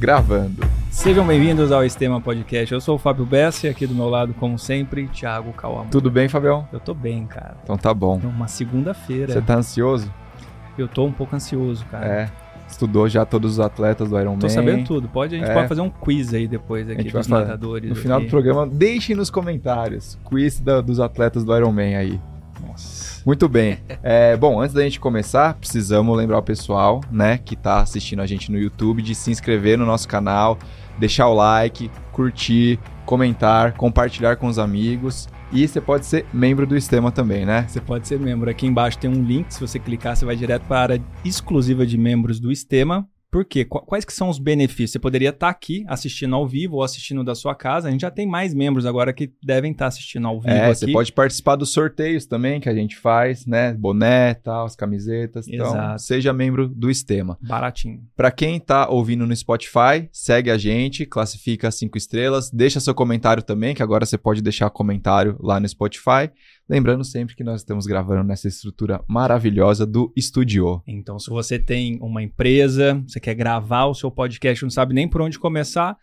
Gravando. Sejam bem-vindos ao Estema Podcast. Eu sou o Fábio Bessi, aqui do meu lado, como sempre, Thiago Cauamão. Tudo bem, Fabião? Eu tô bem, cara. Então tá bom. Uma segunda-feira. Você tá ansioso? Eu tô um pouco ansioso, cara. É. Estudou já todos os atletas do Ironman. Tô sabendo tudo. Pode, a gente É. pode fazer um quiz aí depois aqui dos nadadores. No final aqui. do programa, deixem nos comentários quiz da- dos atletas do Ironman aí. Nossa. Muito bem. É, bom, antes da gente começar, precisamos lembrar o pessoal, né, que tá assistindo a gente no YouTube de se inscrever no nosso canal, deixar o like, curtir, comentar, compartilhar com os amigos. E você pode ser membro do Estema também, né? Você pode ser membro. Aqui embaixo tem um link. Se você clicar, você vai direto para a área exclusiva de membros do Estema. Por quê? Qu- Quais que são os benefícios? Você poderia estar aqui assistindo ao vivo ou assistindo da sua casa. A gente já tem mais membros agora que devem estar assistindo ao vivo É, aqui. você pode participar dos sorteios também que a gente faz, né? Boné, tal, as camisetas. Então, Exato. seja membro do Estema. Baratinho. Pra quem tá ouvindo no Spotify, segue a gente, classifica as cinco estrelas, deixa seu comentário também, que agora você pode deixar comentário lá no Spotify. Lembrando sempre que nós estamos gravando nessa estrutura maravilhosa do Estúdio. Então, se você tem uma empresa, você quer gravar o seu podcast, não sabe nem por onde começar,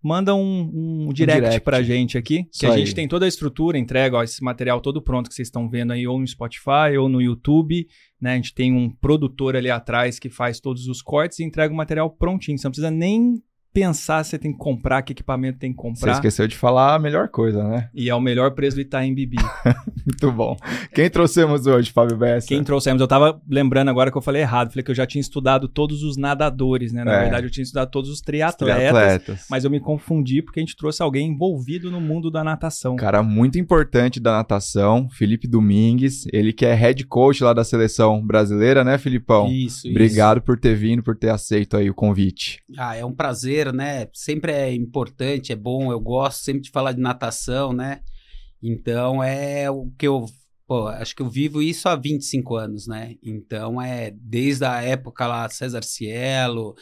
manda um, um direct, direct. pra gente aqui, que Isso a aí. gente tem toda a estrutura, entrega ó, esse material todo pronto que vocês estão vendo aí, ou no Spotify, ou no YouTube, né? A gente tem um produtor ali atrás que faz todos os cortes e entrega o material prontinho. Você não precisa nem pensar se você tem que comprar, que equipamento tem que Você comprar. esqueceu de falar a melhor coisa, né? E é o melhor preço do Itaim Bibi. Muito bom. Quem trouxemos hoje, Fábio Bessa? Quem trouxemos? Eu tava lembrando agora que eu falei errado. Falei que eu já tinha estudado todos os nadadores, né? Na É. verdade, eu tinha estudado todos os triatletas. Triatletas. Mas eu me confundi porque a gente trouxe alguém envolvido no mundo da natação. Cara muito importante da natação, Felipe Domingues, ele que é head coach lá da seleção brasileira, né, Filipão? Isso, Obrigado por ter vindo, por ter aceito aí o convite. isso. Ah, é um prazer, né? Sempre é importante, é bom, eu gosto sempre de falar de natação, né? Então é o que eu, pô, acho que eu vivo isso há 25 anos, né? Então é desde a época lá César Cielo,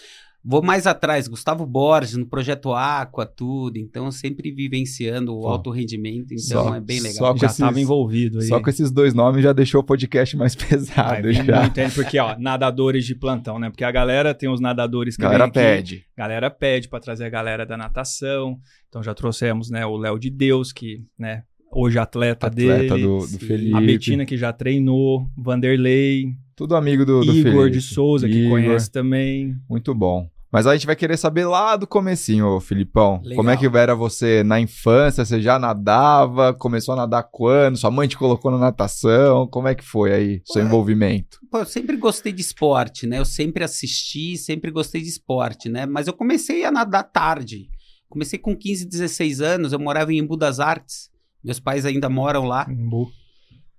vou mais atrás, Gustavo Borges no projeto Aqua, tudo. Então sempre vivenciando o Pô, alto rendimento, então só- é bem legal. já estava envolvido aí. Só com esses dois nomes já deixou o podcast mais pesado vir já. muito, hein? porque, ó, nadadores de plantão, né? Porque a galera tem os nadadores que Galera vem aqui, pede. galera pede pra trazer a galera da natação. Então já trouxemos, né, o Léo de Deus, que, né, hoje atleta, Atleta dele. do, do. Felipe. A Betina, que já treinou, Vanderlei, Tudo amigo do, do Igor Felipe. de Souza, que Igor. conhece também. Muito bom. Mas a gente vai querer saber lá do comecinho, Filipão. Legal. Como é que era você na infância? Você já nadava? Começou a nadar quando? Sua mãe te colocou na natação? Como é que foi aí, seu Ué. envolvimento? Pô, eu sempre gostei de esporte, né? Eu sempre assisti, sempre gostei de esporte, né? Mas eu comecei a nadar tarde. Comecei com 15, 16 anos, eu morava em Embu das Artes. Meus pais ainda moram lá. Embu.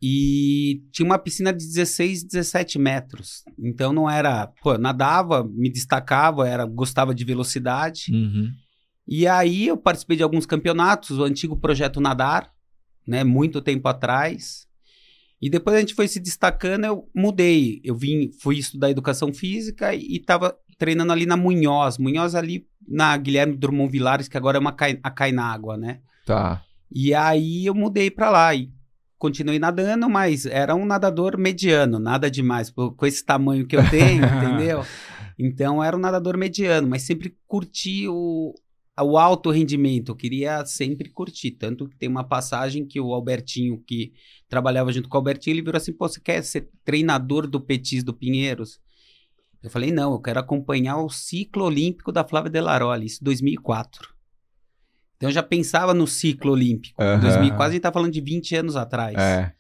E tinha uma piscina de 16, 17 metros. Então não era. Pô, nadava, me destacava, era, gostava de velocidade. Uhum. E aí eu participei de alguns campeonatos, o antigo projeto Nadar, né, muito tempo atrás. E depois a gente foi se destacando, eu mudei. Eu vim, fui estudar educação física e estava treinando ali na Munhoz, Munhoz ali na Guilherme Drummond Vilares, que agora é uma cai, a Cainágua, né? Tá. E aí eu mudei para lá e continuei nadando, mas era um nadador mediano, nada demais, com esse tamanho que eu tenho, entendeu? Então era um nadador mediano, mas sempre curti o, o alto rendimento, eu queria sempre curtir. Tanto que tem uma passagem que o Albertinho, que trabalhava junto com o Albertinho, ele virou assim: pô, você quer ser treinador do Petis do Pinheiros? Eu falei: não, eu quero acompanhar o ciclo olímpico da Flávia Delaroli, isso em 2004. Então eu já pensava no ciclo olímpico. Em Aham. 2004 a gente tá falando de 20 anos atrás. É.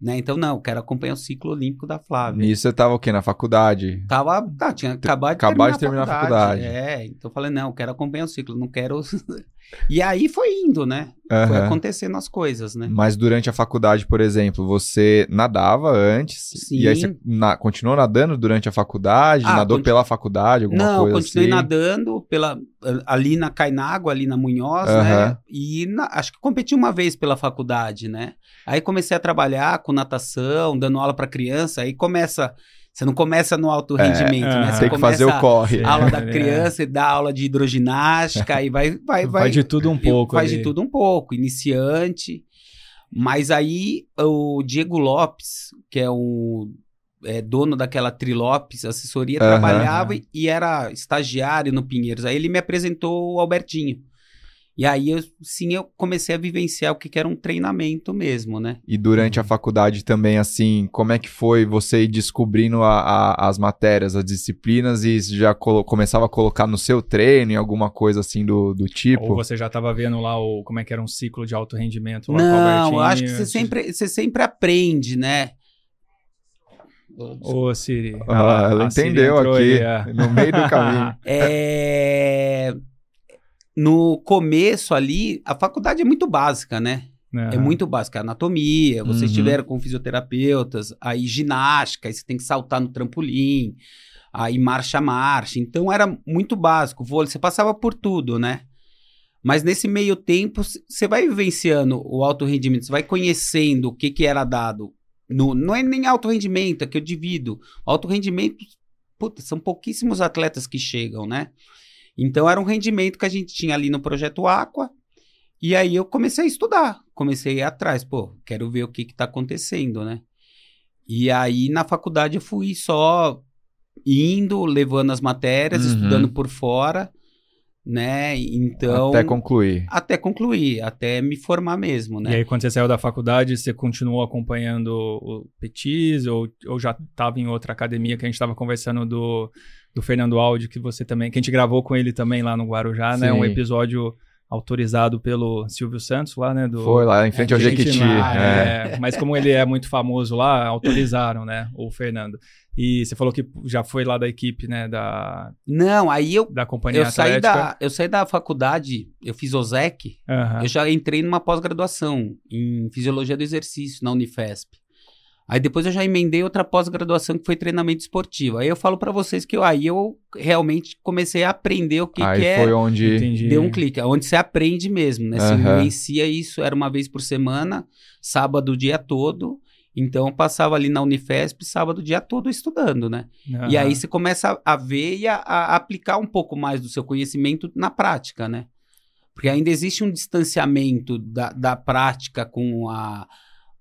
Né? Então, não, eu quero acompanhar o ciclo olímpico da Flávia. Nisso você tava o quê? Na faculdade? Tava, tá, tinha acabado de Acabar terminar, de terminar a a faculdade. É, então eu falei, não, eu quero acompanhar o ciclo, não quero. e aí foi indo, né? Foi Aham. acontecendo as coisas, né? Mas durante a faculdade, por exemplo, você nadava antes? Sim. E aí você na- continuou nadando durante a faculdade? Ah, nadou pela faculdade, alguma não, coisa continuei assim? nadando pela, ali na Cainágua, ali na Munhoz, Aham. né? E na- acho que competi uma vez pela faculdade, né? Aí comecei a trabalhar com natação, dando aula para criança, aí começa. Você não começa no alto rendimento, né? aham. Você Tem que fazer o corre. A aula da É. criança e dá aula de hidroginástica, aí vai, vai, vai. Faz de tudo um pouco. Faz ali. de tudo um pouco, iniciante. Mas aí o Diego Lopes, que é o é, dono daquela Trilopes assessoria, Aham. trabalhava e- e era estagiário no Pinheiros. Aí ele me apresentou o Albertinho. E aí, eu, sim, eu comecei a vivenciar o que, que era um treinamento mesmo, né? E durante a faculdade também, assim, como é que foi você ir descobrindo a- a- as matérias, as disciplinas e já começava a colocar no seu treino, em alguma coisa assim do, do tipo? Ou você já estava vendo lá o, como é que era um ciclo de alto rendimento lá com Não, eu acho que você antes- sempre, você sempre aprende, né? Ô, Siri. Ah, a- ela a Siri entendeu entrou aqui, aí, é. no meio do caminho. É... No começo ali, a faculdade é muito básica, né? É Aham. muito básica. Anatomia, vocês Uhum. estiveram com fisioterapeutas, aí ginástica, aí você tem que saltar no trampolim, aí marcha, marcha. Então era muito básico. Vôlei, você passava por tudo, né? Mas nesse meio tempo, você vai vivenciando o alto rendimento, você vai conhecendo o que, que era dado. No, não é nem alto rendimento, é que eu divido. Alto rendimento, puta, são pouquíssimos atletas que chegam, né? Então era um rendimento que a gente tinha ali no projeto Aqua. E aí eu comecei a estudar, comecei a ir atrás, pô, quero ver o que que tá acontecendo, né? E aí na faculdade eu fui só indo, levando as matérias, Uhum. estudando por fora, né? Então Até concluir. até concluir, até me formar mesmo, E né? aí, quando você saiu da faculdade, você continuou acompanhando o Petis ou, ou já estava em outra academia que a gente estava conversando do, do Fernando Aldi, que você também, que a gente gravou com ele também lá no Guarujá, né? Sim. Um episódio autorizado pelo Silvio Santos lá, né? Do, Foi lá em frente ao Gente, Jequiti. lá, é. é, mas como ele é muito famoso lá, autorizaram, né? O Fernando. E você falou que já foi lá da equipe, né? Da, Não, aí eu da companhia eu saí da eu saí da faculdade, eu fiz OSEC, Aham. Eu já entrei numa pós-graduação em fisiologia do exercício na Unifesp. Aí depois eu já emendei outra pós-graduação que foi treinamento esportivo. Aí eu falo pra vocês que eu- aí eu realmente comecei a aprender o que, Aí que é. foi onde. Entendi. Deu um clique, onde você aprende mesmo, né? Você Aham. vivencia isso, era uma vez por semana, sábado o dia todo. Então eu passava ali na Unifesp, sábado o dia todo estudando, né? E Aham. aí você começa a ver e a, a aplicar um pouco mais do seu conhecimento na prática, né? Porque ainda existe um distanciamento da, da prática com a,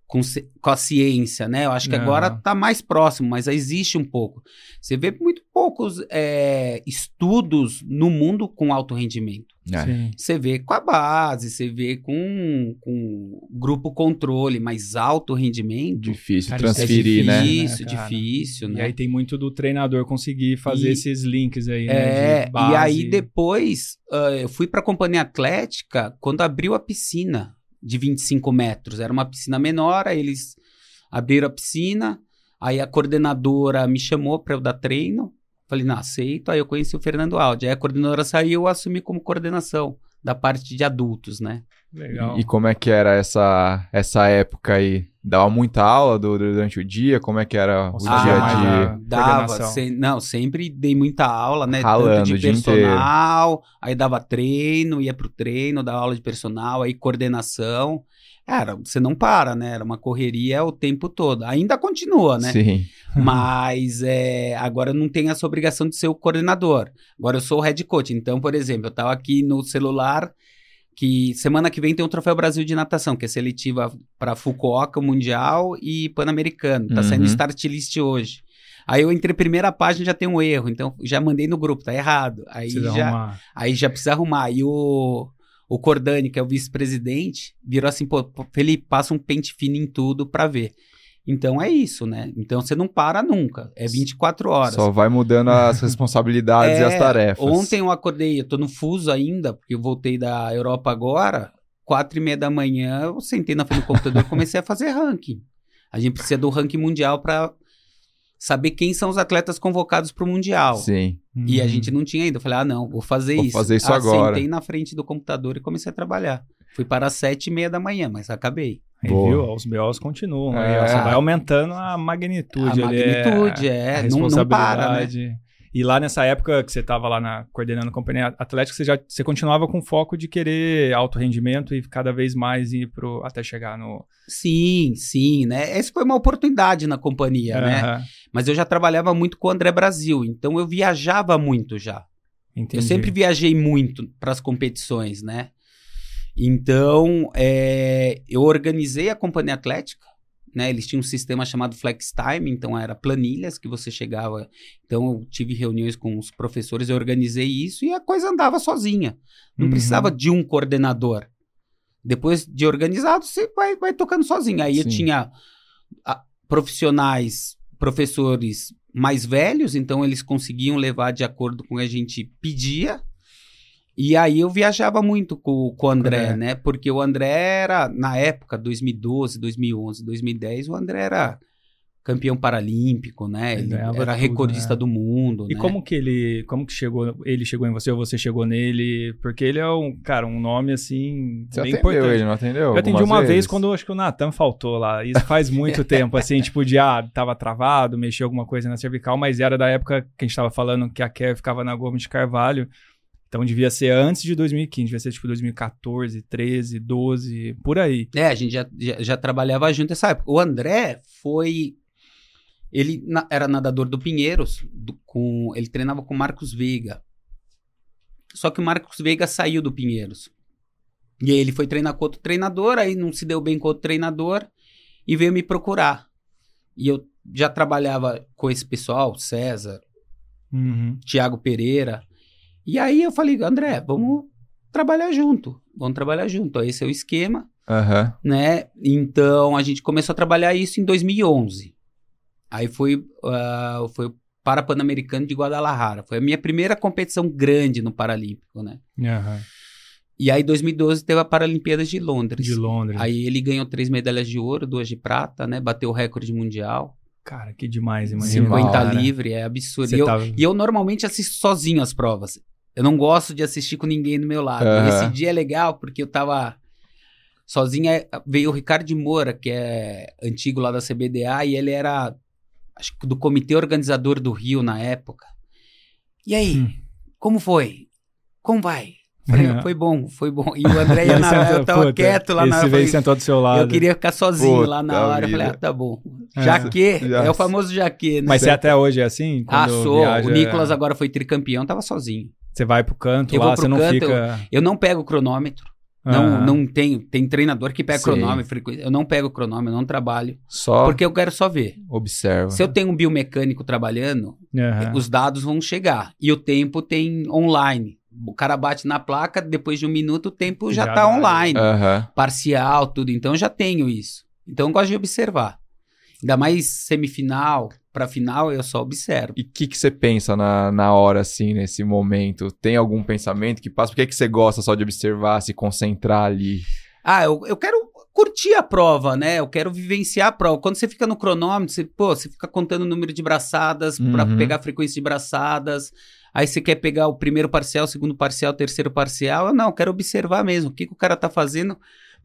com, com a ciência, né? Eu acho que agora está mais próximo, mas existe um pouco. Você vê muito poucos é, estudos no mundo com alto rendimento. É. Você vê com a base, você vê com, com grupo controle, mas alto rendimento. Difícil Cara, isso é transferir, né? Difícil, né, difícil, E né? aí tem muito do treinador conseguir fazer E- esses links aí, né? É, de base. e aí depois ah, eu fui para a companhia atlética quando abriu a piscina de 25 metros. Era uma piscina menor, aí eles abriram a piscina, aí a coordenadora me chamou para eu dar treino. Falei, não, aceito. Aí eu conheci o Fernando Aldi. Aí a coordenadora saiu, eu assumi como coordenação da parte de adultos, né? Legal. E como é que era essa, essa época aí? Dava muita aula do- durante o dia? Como é que era o Ou dia a- Dava, sem- não, sempre dei muita aula, né? Ralando Tanto de personal, aí dava treino, ia pro treino, dava aula de personal, aí coordenação. Era, você não para, né? Era uma correria o tempo todo. Ainda continua, né? Sim. Mas é, agora eu não tenho essa obrigação de ser o coordenador. Agora eu sou o head coach. Então, por exemplo, eu tava aqui no celular que semana que vem tem o Troféu Brasil de Natação, que é seletiva para Fukuoka Mundial e Pan-Americano. Tá saindo Uhum. start list hoje. Aí eu entrei primeira página já tem um erro, então já mandei no grupo, tá errado. Aí Precisa já, arrumar. aí já precisa arrumar. E o, o Cordani, que é o vice-presidente, virou assim, pô, Felipe, passa um pente fino em tudo pra ver. Então é isso, né? Então você não para nunca. É 24 horas. Só vai mudando as responsabilidades e as É, tarefas. Ontem eu acordei, eu tô no fuso ainda, porque eu voltei da Europa agora. Quatro e meia da manhã, eu sentei na frente do computador e comecei a fazer ranking. A gente precisa do ranking mundial pra saber quem são os atletas convocados pro mundial. Sim. E a Uhum. gente não tinha ainda. Eu falei, ah, não, vou fazer Vou isso. fazer isso ah, agora. Sentei na frente do computador e comecei a trabalhar. Fui para as sete e meia da manhã, mas acabei. Aí, viu? Os BOs continuam. É. aí, vai aumentando a magnitude. a ali, é, magnitude, a é. Não, não para, né? E lá nessa época que você estava lá na, coordenando a companhia atlética, você já você continuava com foco de querer alto rendimento e cada vez mais ir pro, até chegar no. Sim, sim, né? Essa foi uma oportunidade na companhia, né? Aham, Mas eu já trabalhava muito com o André Brasil, então eu viajava muito já. entendi. Eu sempre viajei muito para as competições, né? Então, é, eu organizei a companhia atlética, né? Eles tinham um sistema chamado Flex Time, então era planilhas que você chegava. Então eu tive reuniões com os professores, eu organizei isso e a coisa andava sozinha. Não Uhum. precisava de um coordenador. Depois de organizado, você vai, vai tocando sozinho. Aí eu Sim. tinha ah, profissionais, professores mais velhos, então eles conseguiam levar de acordo com o que a gente pedia. E aí eu viajava muito com, com o André, né? Porque o André era, na época, 2012, 2011, 2010, o André era campeão paralímpico, né? Ele era tudo, recordista né? do mundo, E né? como que ele, como que chegou, ele chegou em você ou você chegou nele? Porque ele é um, cara, um nome assim, Você bem atendeu importante. ele, não atendeu? Eu atendi uma vez vezes? quando eu acho que o Natan faltou lá. Isso faz muito tempo, assim, tipo, de ah, tava travado, mexeu alguma coisa na cervical, mas era da época que a gente tava falando que a Kev ficava na Gomes de Carvalho. Então devia ser antes de 2015, devia ser tipo 2014, 13, 12, por aí. É, a gente já, já, já trabalhava junto nessa época. O André foi. Ele na- era nadador do Pinheiros, do- com, ele treinava com o Marcos Veiga. Só que o Marcos Veiga saiu do Pinheiros. E aí ele foi treinar com outro treinador, aí não se deu bem com outro treinador e veio me procurar. E eu já trabalhava com esse pessoal, César, Uhum. Tiago Pereira. E aí eu falei, André, vamos trabalhar junto. Vamos trabalhar junto. Esse é o esquema Aham. né? Então a gente começou a trabalhar isso em 2011. Aí foi, ah, foi o Parapan-Americano de Guadalajara. Foi a minha primeira competição grande no Paralímpico, né? Aham. E aí, em 2012, teve a Paralimpíadas de Londres. De Londres. Aí ele ganhou três medalhas de ouro, duas de prata, né? Bateu o recorde mundial. Cara, que demais, imagina. 50 cara. livre, é absurdo. E eu, tava- e eu normalmente assisto sozinho as provas. Eu não gosto de assistir com ninguém do meu lado. Aham. Esse dia é legal porque eu tava sozinho. aí Veio o Ricardo de Moura, que é antigo lá da CBDA, e ele era, acho que do comitê organizador do Rio na época. E aí, Hum. como foi? Como vai? Falei, É. foi bom, foi bom. E o André E ia na sentou- eu tava puta, quieto lá esse na hora. eu veio e sentou do seu lado. Eu queria ficar sozinho Puta lá na hora. Eu falei, ah, tá bom. É. Jaque, Já- é o famoso jaque, né? Mas você até hoje é assim? Ah, sou. viaja, O Nicolas agora foi tricampeão, tava sozinho. Você vai pro canto Eu lá, vou pro você não canto, fica... Eu não pego o cronômetro. Não, Aham. não tenho. Tem treinador que pega Sim. cronômetro, frequência. Eu não pego o cronômetro, eu não trabalho. Só Porque eu quero só ver. observa. Se eu tenho um biomecânico trabalhando, Aham. os dados vão chegar. E o tempo tem online. O cara bate na placa, depois de um minuto o tempo já, Já tá online. Aham. Parcial, tudo. Então eu já tenho isso. Então eu gosto de observar. Ainda mais semifinal pra final, eu só observo. E o que, que você pensa na, na hora, assim, nesse momento? Tem algum pensamento que passa? Por que, que você gosta só de observar, se concentrar ali? Ah, eu, eu quero curtir a prova, né? Eu quero vivenciar a prova. Quando você fica no cronômetro, você, pô, você fica contando o número de braçadas Uhum. pegar a frequência de braçadas. Aí você quer pegar o primeiro parcial, o segundo parcial, o terceiro parcial. Eu não, eu quero observar mesmo o que, que o cara tá fazendo.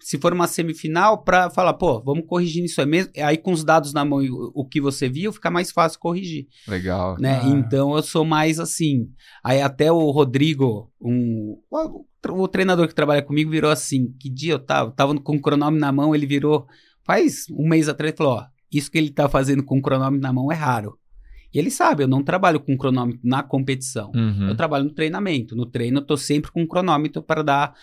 Se for uma semifinal, pra falar, pô, vamos corrigir isso aí mesmo. Aí com os dados na mão e o, o que você viu, fica mais fácil corrigir Legal. né? Ah. Então eu sou mais assim. Aí até o Rodrigo, um, o, o treinador que trabalha comigo, virou assim. Que dia eu tava? Tava com o cronômetro na mão, ele virou. Faz um mês atrás, ele falou: Ó, isso que ele tá fazendo com o cronômetro na mão é raro. E ele sabe, eu não trabalho com cronômetro na competição. Uhum. Eu trabalho no treinamento. No treino eu tô sempre com cronômetro para dar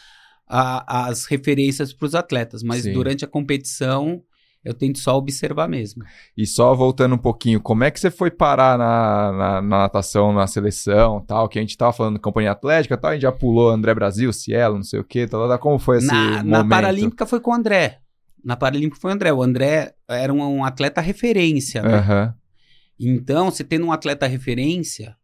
a- as referências para os atletas. Mas Sim. durante a competição eu tento só observar mesmo. E só voltando um pouquinho, como é que você foi parar na, na, na natação, na seleção tal? Que a gente tava falando de companhia atlética tal, a gente já pulou André Brasil, Cielo, não sei o que, tal, tal, como foi esse na, momento? na Paralímpica foi com o André. Na Paralímpica foi o André. O André era um, um atleta referência, né? Aham. Então, você tendo um atleta referência,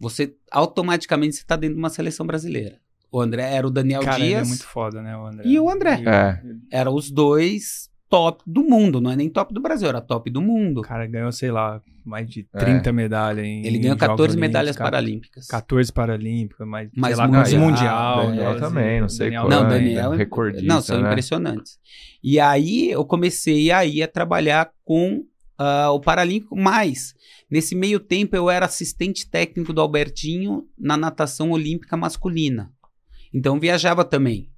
você automaticamente você tá dentro de uma seleção brasileira. O André era o Daniel Cara, ele Dias é muito foda, né, o André? e o André. É. Eram os dois top do mundo. Não é nem top do Brasil, era top do mundo. O cara ganhou, sei lá, mais de É. 30 medalhas em Ele ganhou em 14 Jogos medalhas cara. paralímpicas. 14 paralímpicas, mais, Mais sei lá, mundial. mundial. Daniel né, também, não sei Daniel quanto. Não, Daniel. recordista, não, são né? impressionantes. E aí eu comecei aí a trabalhar com ah, o Paralímpico, mas nesse meio tempo eu era assistente técnico do Albertinho na natação olímpica masculina. Então viajava também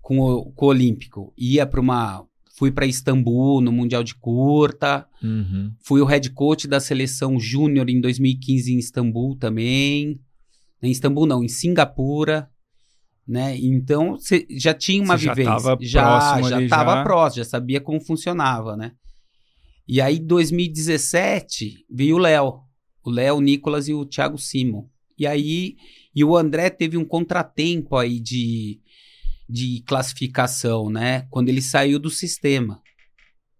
com o, com o Olímpico. Ia para uma. Fui para Istambul no Mundial de Curta. Uhum. Fui o head coach da seleção júnior em 2015 em Istambul também. Em Istambul não, em Singapura, né? Então você já tinha uma já vivência, tava já próximo já ali, estava já. próximo, já sabia como funcionava, né? E aí 2017 veio o Léo, o Léo, o Nicolas e o Thiago Simon. E aí e o André teve um contratempo aí de de classificação, né? Quando ele saiu do sistema.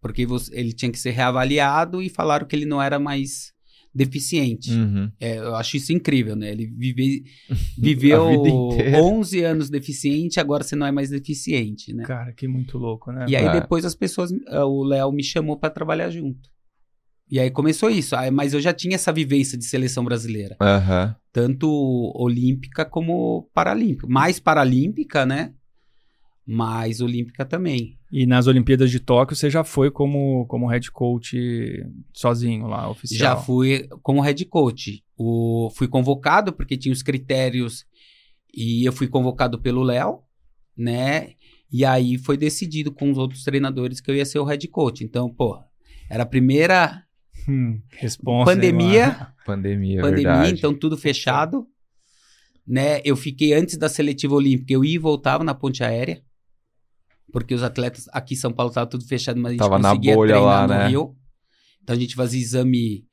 Porque você- ele tinha que ser reavaliado e falaram que ele não era mais deficiente. Uhum. É, eu acho isso incrível, né? Ele vive, viveu A vida inteira. 11 anos deficiente, agora você não é mais deficiente, né? Cara, que muito louco, né? E aí É. depois as pessoas, ah, o Léo me chamou pra trabalhar junto. E aí começou isso. Aí, mas eu já tinha essa vivência de seleção brasileira, Aham. tanto olímpica como paralímpica. Mais paralímpica, né? Mais olímpica também. E nas Olimpíadas de Tóquio você já foi como, como head coach sozinho lá, Já oficial. fui como head coach. O, fui convocado porque tinha os critérios e eu fui convocado pelo Léo, né? E aí foi decidido com os outros treinadores que eu ia ser o head coach. Então, pô, era a primeira Hum, responsa, hein, pandemia, mano? Pandemia, pandemia, verdade. então tudo fechado, né? Eu fiquei antes da seletiva olímpica, eu ia e voltava na ponte aérea. Porque os atletas aqui em São Paulo tava tudo fechado, mas a gente Tava na conseguia bolha treinar lá, no né? Rio. Então a gente fazia exame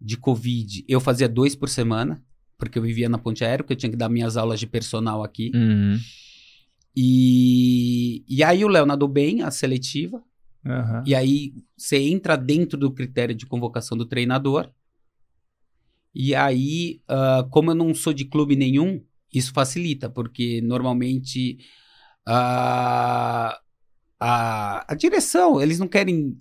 de Covid. Eu fazia dois por semana, porque eu vivia na ponte aérea, porque eu tinha que dar minhas aulas de personal aqui. Uhum. E, e aí o Léo nadou bem, a seletiva. Aham. E aí você entra dentro do critério de convocação do treinador. E aí, ah, como eu não sou de clube nenhum, isso facilita, porque normalmente ah, a, a direção, eles não querem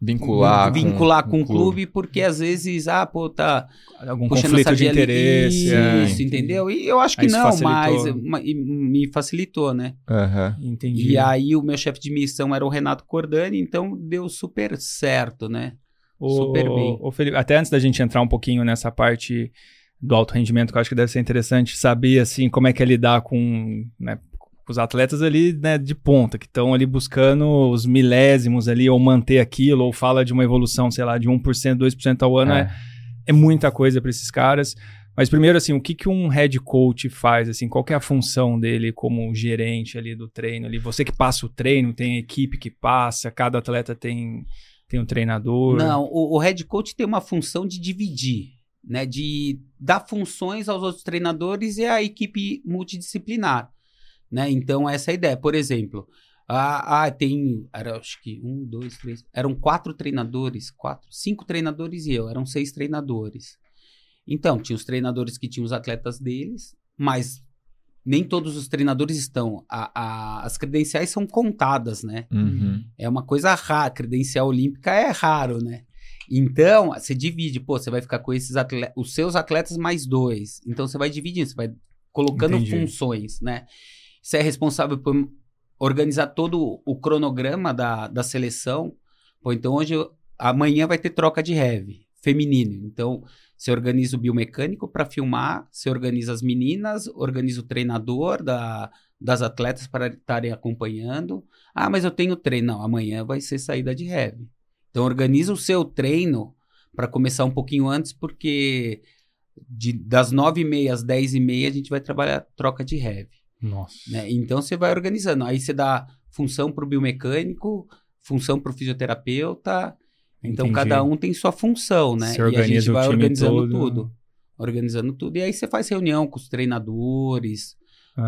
Vincular, vincular com, com o clube, porque às vezes, ah, pô, tá Algum conflito de sardinha ali. interesse. é, Isso, entendeu? E eu acho que Aí isso não, mas ma- me facilitou, né? Aham. Entendi. E aí o meu chefe de missão era o Renato Cordani, então deu super certo, né? O- super bem. o Felipe, até antes da gente entrar um pouquinho nessa parte do alto rendimento, que eu acho que deve ser interessante saber assim como é que é lidar com, né, com os atletas ali né, de ponta, que estão ali buscando os milésimos ali, ou manter aquilo, ou fala de uma evolução, sei lá, de 1%, 2% ao ano, é, É. é muita coisa para esses caras. Mas primeiro, assim, o que, que um head coach faz? Assim, qual que é a função dele como gerente ali do treino? Ali? Você que passa o treino, tem a equipe que passa, cada atleta tem, tem um treinador. Não, o, o head coach tem uma função de dividir, né? De dar funções aos outros treinadores e à equipe multidisciplinar, né? Então, essa é a ideia. Por exemplo, ah, ah, tem, era, acho que um, dois, três, eram quatro treinadores, quatro, cinco treinadores e eu, eram seis treinadores. Então, tinha os treinadores que tinham os atletas deles, mas nem todos os treinadores estão. A- a- as credenciais são contadas, né? Uhum. É uma coisa rara. Credencial olímpica é raro, né? Então, você divide, pô, você vai ficar com esses atletas, os seus atletas mais dois. Então, você vai dividindo, você vai colocando Entendi. funções, né? Você é responsável por organizar todo o cronograma da, da seleção. Pô, então hoje, amanhã vai ter troca de heavy feminino. Então, você organiza o biomecânico para filmar, você organiza as meninas, organiza o treinador da, das atletas para estarem acompanhando. Ah, mas eu tenho treino. Não, amanhã vai ser saída de heavy. Então, organiza o seu treino para começar um pouquinho antes, porque de, das 9h30 às 10h30 a gente vai trabalhar troca de heavy. Nossa. né? Então, você vai organizando. Aí você dá função para o biomecânico, função para o fisioterapeuta. Então, Entendi. cada um tem sua função, né? Você e a organiza gente vai organizando todo. tudo. Organizando tudo. E aí você faz reunião com os treinadores,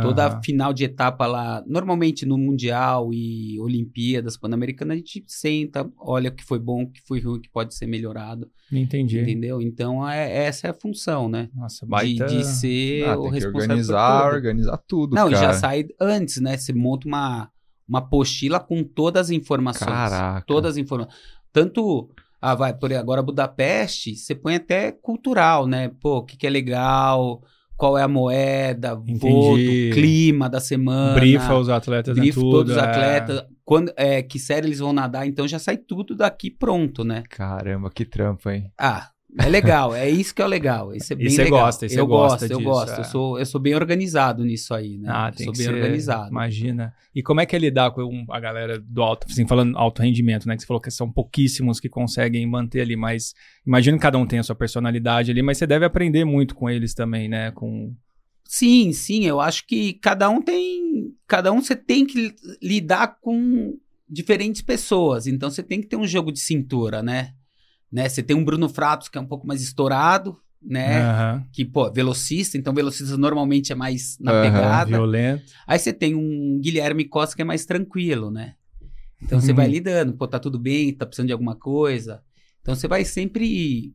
Toda Aham. final de etapa lá, normalmente no Mundial e Olimpíadas Pan-Americanas, a gente senta, olha o que foi bom, o que foi ruim, o que pode ser melhorado, Entendi. entendeu? Então, é, essa é a função, né? Nossa, De, baita... de ser Ah, o tem que responsável organizar, por tudo. organizar tudo, Não, e cara. já sai antes, né? Você monta uma, uma apostila com todas as informações. Caraca. Todas as informações. Tanto, ah, vai, por agora Budapeste, você põe até cultural, né? Pô, o que, que é legal, qual é a moeda, voto, clima da semana. Brifa os atletas em brief tudo. todos os é. atletas, quando, é, que série eles vão nadar, então já sai tudo daqui pronto, né? Caramba, que trampo, hein? Ah, é legal, é isso que é o legal. Isso é bem E você legal. gosta, e você eu gosta gosto, eu disso, gosto. é. Eu sou, eu sou bem organizado nisso aí, né? Ah, Eu tem sou que bem ser, organizado. Imagina. E como é que é lidar com a galera do alto, assim, falando alto rendimento, né? Que você falou que são pouquíssimos que conseguem manter ali, mas imagino que cada um tem a sua personalidade ali, mas você deve aprender muito com eles também, né? Com Sim, sim, eu acho que cada um tem. Cada um você tem que lidar com diferentes pessoas. Então você tem que ter um jogo de cintura, né? Né? Você tem um Bruno Fratos que é um pouco mais estourado, né? Aham. Que, pô, velocista, então velocista normalmente é mais na Aham, pegada. Violento. Aí você tem um Guilherme Costa que é mais tranquilo, né? Então você Uhum. vai lidando, pô, tá tudo bem, tá precisando de alguma coisa. Então você vai sempre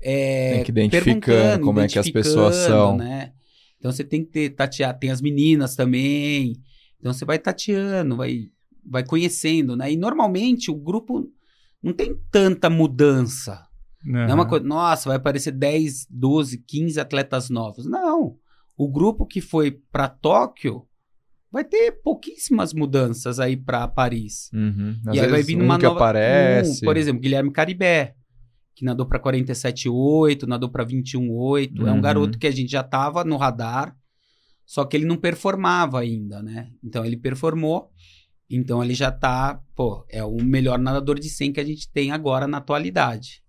é, Tem que identificando como é que as pessoas são. Né? Então você tem que ter, tatear, tem as meninas também. Então você vai tateando, vai, vai conhecendo, né? E normalmente o grupo não tem tanta mudança. Não é uma coisa, nossa, vai aparecer 10, 12, 15 atletas novos. Não. O grupo que foi para Tóquio vai ter pouquíssimas mudanças aí para Paris. Uhum. Às e aí vai vir um uma que nova. aparece. um, por exemplo, Guilherme Caribé, que nadou para 47,8, nadou para 21,8. É Uhum. um garoto que a gente já tava no radar, só que ele não performava ainda, né? Então ele performou. Então ele já tá, pô, é o melhor nadador de 100 que a gente tem agora na atualidade.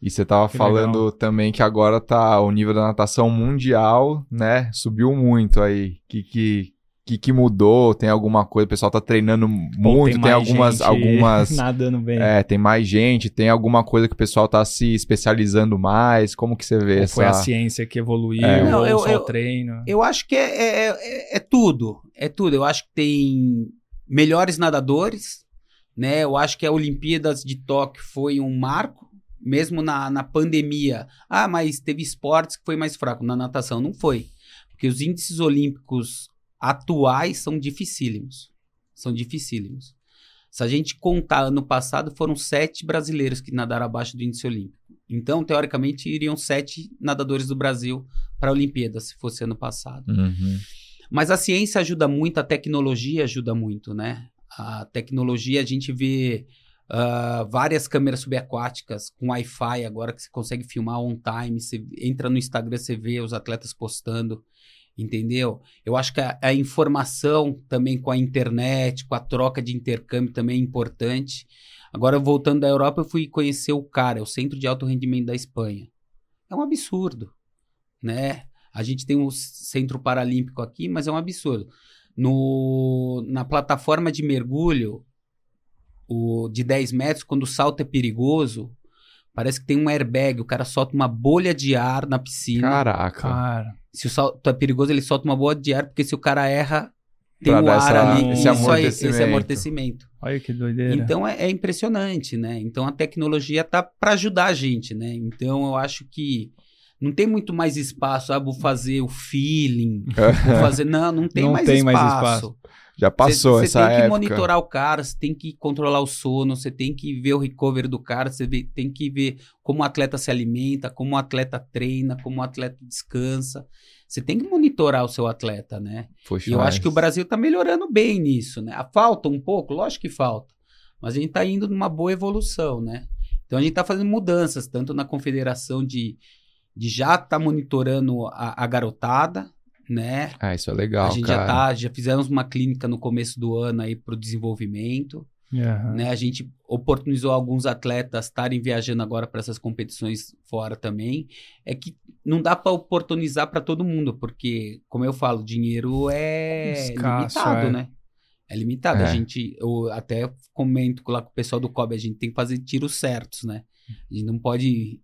E você tava Que falando legal. também que agora tá o nível da natação mundial, né? Subiu muito aí. Que que que, que mudou? Tem alguma coisa? O pessoal tá treinando muito, tem, mais algumas gente algumas Nadando bem. é, tem mais gente, tem alguma coisa que o pessoal tá se especializando mais? Como que você vê Ou essa foi a ciência que evoluiu, É. Não, ou eu- só eu- o treino. Eu acho que é, é, é- é tudo. É tudo. Eu acho que tem melhores nadadores, né? Eu acho que a Olimpíadas de Tóquio foi um marco, mesmo na, na pandemia. Ah, mas teve esportes que foi mais fraco. Na natação não foi. Porque os índices olímpicos atuais são dificílimos. São dificílimos. Se a gente contar ano passado, foram sete brasileiros que nadaram abaixo do índice olímpico. Então, teoricamente, iriam sete nadadores do Brasil para a Olimpíada, se fosse ano passado. Uhum. Mas a ciência ajuda muito, a tecnologia ajuda muito, né? A tecnologia, a gente vê ah, várias câmeras subaquáticas com Wi-Fi agora que você consegue filmar on time. Você entra no Instagram, você vê os atletas postando, entendeu? Eu acho que a, a informação também com a internet, com a troca de intercâmbio também é importante. Agora, voltando da Europa, eu fui conhecer o CAR, é o Centro de Alto Rendimento da Espanha. É um absurdo, né? A gente tem um centro paralímpico aqui, mas é um absurdo. No, na plataforma de mergulho, o de 10 metros, quando o salto é perigoso, parece que tem um airbag, o cara solta uma bolha de ar na piscina. Caraca. Cara, Se o salto é perigoso, ele solta uma bolha de ar, porque se o cara erra, tem Pra o ar essa- ali. esse Isso aí, esse amortecimento. amortecimento. olha que doideira. Então é, é impressionante, né? Então a tecnologia tá para ajudar a gente, né? Então eu acho que não tem muito mais espaço, ah, vou fazer o feeling, vou fazer não, não tem, Não mais, tem mais espaço. espaço. Já passou Você essa tem que época. monitorar o cara, você tem que controlar o sono, você tem que ver o recovery do cara, você tem que ver como o atleta se alimenta, como o atleta treina, como o atleta descansa. Você tem que monitorar o seu atleta, né? Poxa, E eu mas- acho que o Brasil está melhorando bem nisso, né? Ah, Falta um pouco? Lógico que falta. Mas a gente está indo numa boa evolução, né? Então a gente está fazendo mudanças, tanto na confederação de, de já estar monitorando a, a garotada, né? Ah, isso é legal, a gente cara. já tá, já fizemos uma clínica no começo do ano aí para o desenvolvimento, Aham. né? A gente oportunizou alguns atletas estarem viajando agora para essas competições fora também. É que não dá para oportunizar para todo mundo, porque, como eu falo, dinheiro é Escasso, limitado, é. né? É limitado. É. A gente, eu até comento lá com o pessoal do COB, a gente tem que fazer tiros certos, né? A gente não pode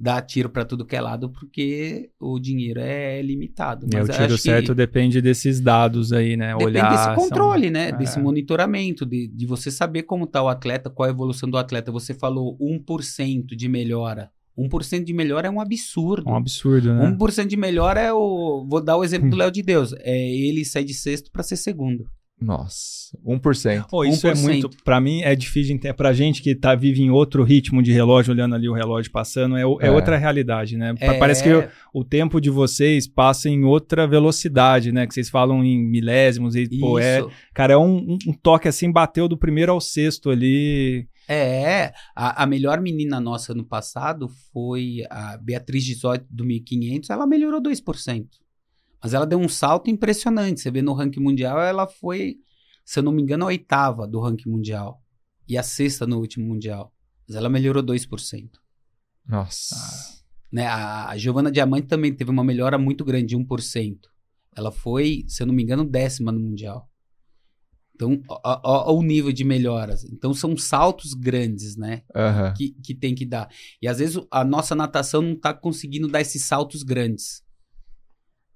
dar tiro para tudo que é lado, porque o dinheiro é limitado. É, o Mas tiro certo depende desses dados aí, né? Depende Olhar. desse são- controle, né? é. Desse monitoramento, de, de você saber como está o atleta, qual a evolução do atleta. Você falou 1% de melhora. 1% de melhora é um absurdo. Um absurdo, né? 1% de melhora é o. Vou dar o exemplo do Léo de Deus. É ele sair de sexto para ser segundo. Nossa, 1%. Pô, isso é 1%. muito. Pra mim é difícil de entender. Pra gente que tá, vive em outro ritmo de relógio, olhando ali o relógio passando, é, é É. outra realidade, né? É, Parece que o, o tempo de vocês passa em outra velocidade, né? Que vocês falam em milésimos e, pô, é. Isso. Cara, é um, um- toque assim, bateu do primeiro ao sexto ali. É, a, a melhor menina nossa no passado foi a Beatriz Gisói do 1500, ela melhorou 2%. Mas ela deu um salto impressionante. Você vê no ranking mundial, ela foi, se eu não me engano, a oitava do ranking mundial. E a sexta no último mundial. Mas ela melhorou 2%. Nossa. Né? A, a Giovana Diamante também teve uma melhora muito grande, 1%. Ela foi, se eu não me engano, décima no Mundial. Então, ó o nível de melhoras. Então, são saltos grandes, né? Aham. Que, que tem que dar. E às vezes a nossa natação não tá conseguindo dar esses saltos grandes.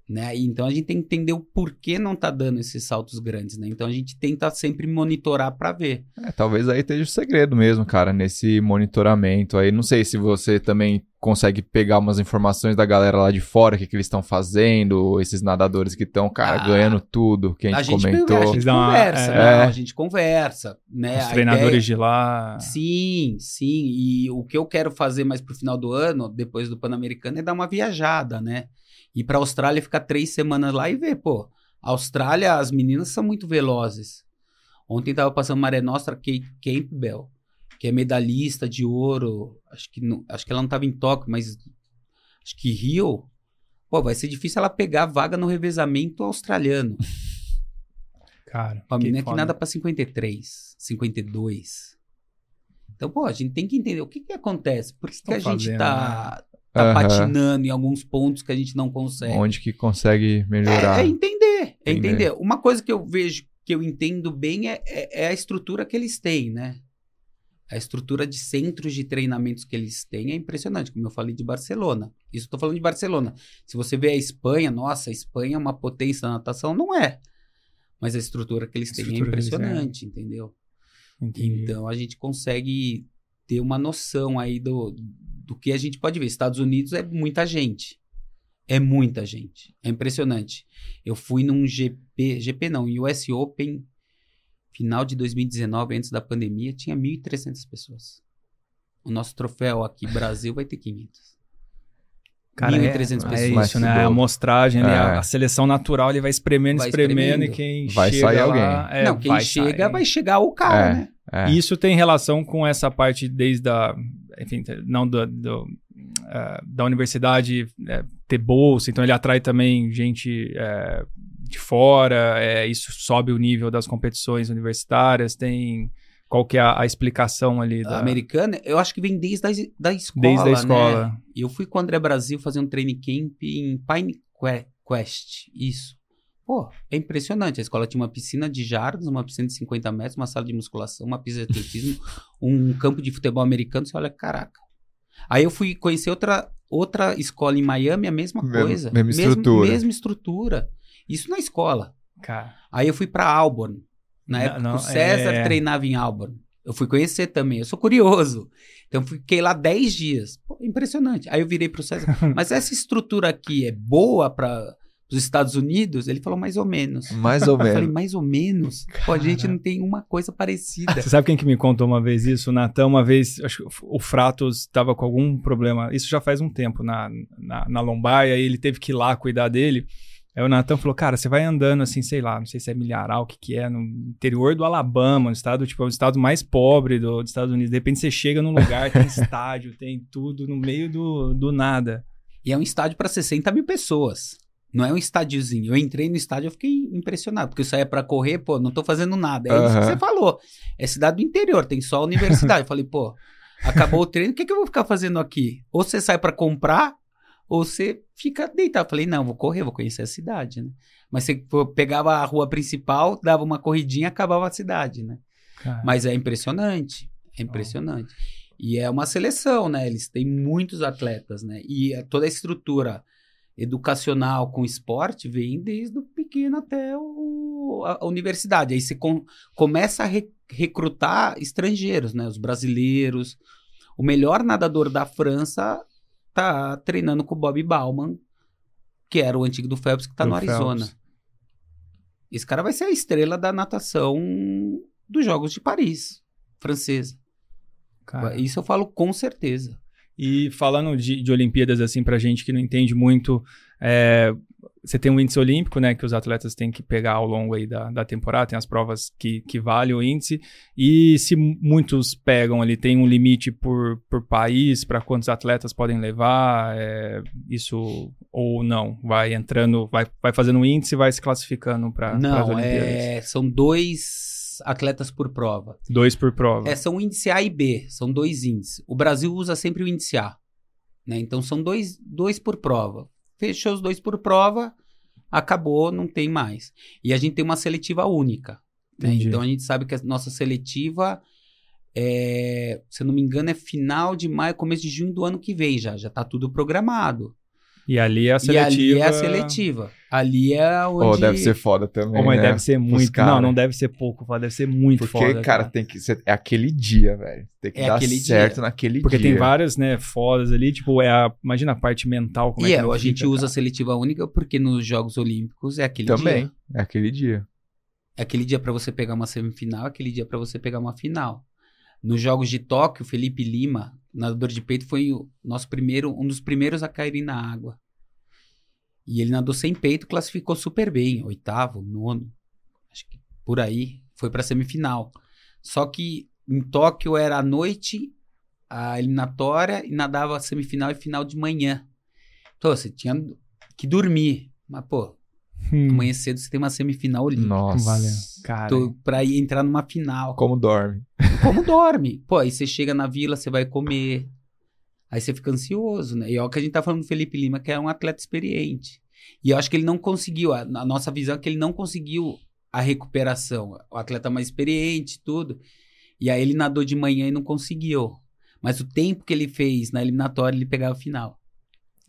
Né? Então a gente tem que entender o porquê não tá dando esses saltos grandes, né? Então a gente tenta sempre monitorar para ver. É, talvez aí esteja o segredo mesmo, cara, nesse monitoramento aí. Não sei se você também consegue pegar umas informações da galera lá de fora, o que, que eles estão fazendo, esses nadadores que estão, cara, Ah, ganhando tudo, que a gente, a comentou. gente Vocês dão uma- conversa, é. né? É. A gente conversa, né? Os A treinadores ideia- de lá. Sim, sim. E o que eu quero fazer mais pro final do ano, depois do Pan-Americano, é dar uma viajada, né? Ir pra Austrália, ficar três semanas lá e ver, pô. Austrália, as meninas são muito velozes. Ontem tava passando Maré Nostra, Kate Campbell, que é medalhista de ouro. Acho que, não- acho que ela não tava em Tóquio, mas acho que Rio. Pô, vai ser difícil ela pegar a vaga no revezamento australiano. Cara, que menina que nada pra 53, 52. Então, pô, a gente tem que entender o que que acontece. Por que, que a Estão gente fazendo, tá, tá Aham. patinando em alguns pontos que a gente não consegue? Onde que consegue melhorar. É, é entender, é Entender. entender. Uma coisa que eu vejo, que eu entendo bem, é, é- é a estrutura que eles têm, né? A estrutura de centros de treinamentos que eles têm é impressionante, como eu falei de Barcelona. Isso eu tô falando de Barcelona. Se você vê a Espanha, nossa, a Espanha é uma potência na natação, não é. Mas a estrutura que eles têm é têm. impressionante, entendeu? Entendi. Então a gente consegue ter uma noção aí do, do que a gente pode ver. Estados Unidos é muita gente. É muita gente. É impressionante. Eu fui num GP, GP não, US Open, final de 2019, antes da pandemia, tinha 1.300 pessoas. O nosso troféu aqui, Brasil, vai ter 500. Cara, 1.300 é, pessoas. é isso, né? A amostragem, É. a, a seleção natural, ele vai espremendo, Vai espremendo, espremendo. e quem Vai chega sair lá, é, não, quem vai chega, sair. vai chegar o cara, É. né? É. Isso tem relação com essa parte desde a, enfim, não do, do, eh, da universidade eh, ter bolsa, então ele atrai também gente eh, de fora, isso sobe o nível das competições universitárias, tem qual que é a, a explicação ali A da, americana, eu acho que vem desde a, da escola, desde a né? escola. E eu fui com o André Brasil fazer um training camp em Pine Que- Quest. Isso. Pô, é impressionante. A escola tinha uma piscina de jardas, uma piscina de 50 metros, uma sala de musculação, uma pista de atletismo, um campo de futebol americano. Você olha, caraca. Aí eu fui conhecer outra, outra escola em Miami, a mesma Mesma- coisa. mesma estrutura. mesma estrutura. Isso na escola. Cara, Aí eu fui pra Auburn. Na Não, época não, o César é. treinava em Auburn. Eu fui conhecer também. Eu sou curioso. Então eu fiquei lá 10 dias. Pô, impressionante. Aí eu virei pro César. Mas essa estrutura aqui é boa para os Estados Unidos? Ele falou mais ou menos. Mais ou Eu falei, menos. mais ou menos? Pô, a gente não tem uma coisa parecida. Você sabe quem que me contou uma vez isso? O Natan, uma vez, acho que o Fratos estava com algum problema, isso já faz um tempo, na, na, na lombar, e aí ele teve que ir lá cuidar dele. Aí o Natan falou, cara, você vai andando assim, sei lá, não sei se é milharal, o que que é, no interior do Alabama, no estado, tipo, é o estado mais pobre do, dos Estados Unidos. De repente você chega num lugar, tem estádio, tem tudo no meio do, do nada. E é um estádio para 60 mil pessoas. Não é um estádiozinho. Eu entrei no estádio e fiquei impressionado, porque eu saía para correr, pô, não tô fazendo nada. É isso que você falou. É cidade do interior, tem só a universidade. eu falei, pô, acabou o treino, o que, que eu vou ficar fazendo aqui? Ou você sai para comprar, ou você fica deitado. Eu falei, não, vou correr, vou conhecer a cidade, né? Mas você pegava a rua principal, dava uma corridinha, acabava a cidade, né? Cara, Mas é impressionante. É impressionante. E é uma seleção, né? Eles têm muitos atletas, né? E é toda a estrutura educacional com esporte vem desde o pequeno até o, a, a universidade. Aí você com- começa a re- recrutar estrangeiros, né? Os brasileiros. O melhor nadador da França tá treinando com o Bob Bauman, que era o antigo do Phelps, que tá Do no Arizona. Phelps. Esse cara vai ser a estrela da natação dos Jogos de Paris, francesa. cara. Isso eu falo com certeza. E falando de, de Olimpíadas, assim, pra gente que não entende muito, é, você tem um índice olímpico, né, que os atletas têm que pegar ao longo aí da, da temporada, tem as provas que, que valem o índice, e se muitos pegam ali, tem um limite por, por país, para quantos atletas podem levar, é, isso ou não, vai entrando, vai, vai fazendo um índice e vai se classificando para as Não, Olimpíadas. é, são dois atletas por prova. Dois por prova. É, são o índice A e B, são dois índices. O Brasil usa sempre o índice A. Né? Então são dois, dois por prova. Fechou os dois por prova, acabou, não tem mais. E a gente tem uma seletiva única. né? Então a gente sabe que a nossa seletiva é, se eu não me engano, é final de maio, começo de junho do ano que vem já. Já tá tudo programado. E ali é a E seletiva. ali é a seletiva. Ali é onde. Pô, deve ser foda também. Pô, mas né? deve ser muito. cara. Não, não deve ser pouco, foda, deve ser muito Porque, foda. cara, tem que ser. É aquele dia, velho. Tem que É dar aquele certo dia. naquele Porque dia. tem várias, né, fodas ali, tipo, é a, imagina a parte mental, como E é é, que a gente fica, usa a cara. seletiva única porque nos Jogos Olímpicos é aquele Também. dia. É aquele dia. É aquele dia pra você pegar uma semifinal, é aquele dia pra você pegar uma final. Nos Jogos de Tóquio, Felipe Lima, nadador de peito, foi o nosso primeiro, um dos primeiros a cair na água. E ele nadou sem peito, classificou super bem, oitavo, nono, acho que por aí, foi pra semifinal. Só que em Tóquio era à noite a eliminatória e nadava semifinal e final de manhã. Então você tinha que dormir. Mas, pô, Hum, amanhã cedo você tem uma semifinal olímpica. Nossa. valeu. Cara, Tu- pra ir entrar numa final. Como dorme. Como dorme? Pô, aí você chega na vila, você vai comer. Aí você fica ansioso, né? E é o que a gente tá falando do Felipe Lima, que é um atleta experiente. E eu acho que ele não conseguiu, a, a nossa visão é que ele não conseguiu a recuperação. O atleta mais experiente, tudo. E aí ele nadou de manhã e não conseguiu. Mas o tempo que ele fez na eliminatória, ele pegava o final.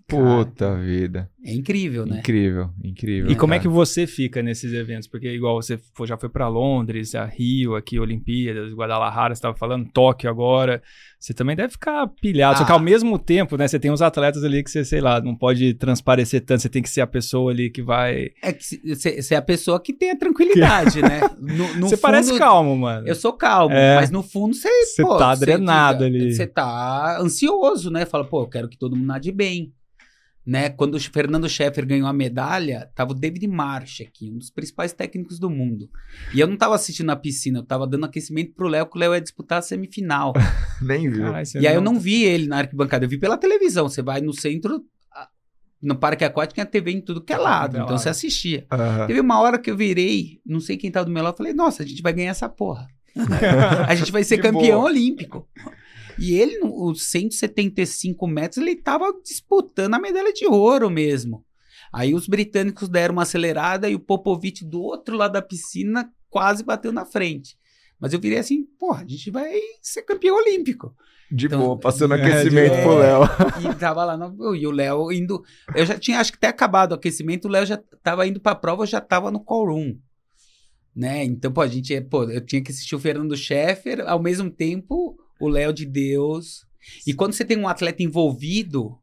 Puta vida. É incrível, né? Incrível, incrível. E como é cara. que você fica nesses eventos? Porque igual você foi- já foi pra Londres, a Rio, aqui Olimpíadas, Guadalajara, você estava falando, Tóquio agora. Você também deve ficar pilhado. Só que Ah. ao mesmo tempo, né, você tem uns atletas ali que você, sei lá, não pode transparecer tanto, você tem que ser a pessoa ali que vai. É que você é a pessoa que tem a tranquilidade, né? No, no você parece fundo- calmo, mano. Eu sou calmo, É. mas no fundo você. Você tá drenado fica- ali. Você tá ansioso, né? Fala, pô, eu quero que todo mundo nade bem. Né? Quando o Fernando Scheffer ganhou a medalha, tava o David Marsh aqui, um dos principais técnicos do mundo. E eu não tava assistindo na piscina, eu tava dando aquecimento pro Léo, que o Léo ia disputar a semifinal. Nem viu. Caralho, e aí eu não vi ele na arquibancada, eu vi pela televisão. Você vai no centro, no parque aquático, tem a TV em tudo que é lado, então você assistia. Aham. Teve uma hora que eu virei, não sei quem tava do meu lado, eu falei, nossa, a gente vai ganhar essa porra. A gente vai ser campeão boa. olímpico. E ele, os 175 metros, ele tava disputando a medalha de ouro mesmo. Aí os britânicos deram uma acelerada e o Popovic do outro lado da piscina quase bateu na frente. Mas eu virei assim, porra, a gente vai ser campeão olímpico. De Então, boa, passando é, aquecimento boa. pro Léo. E tava lá, no, e o Léo indo. Eu já tinha, acho que até acabado o aquecimento, o Léo já tava indo pra prova, já tava no call room. Né? Então, pô, a gente, é- pô, eu tinha que assistir o Fernando Scheffer, ao mesmo tempo, o Léo de Deus. E quando você tem um atleta envolvido,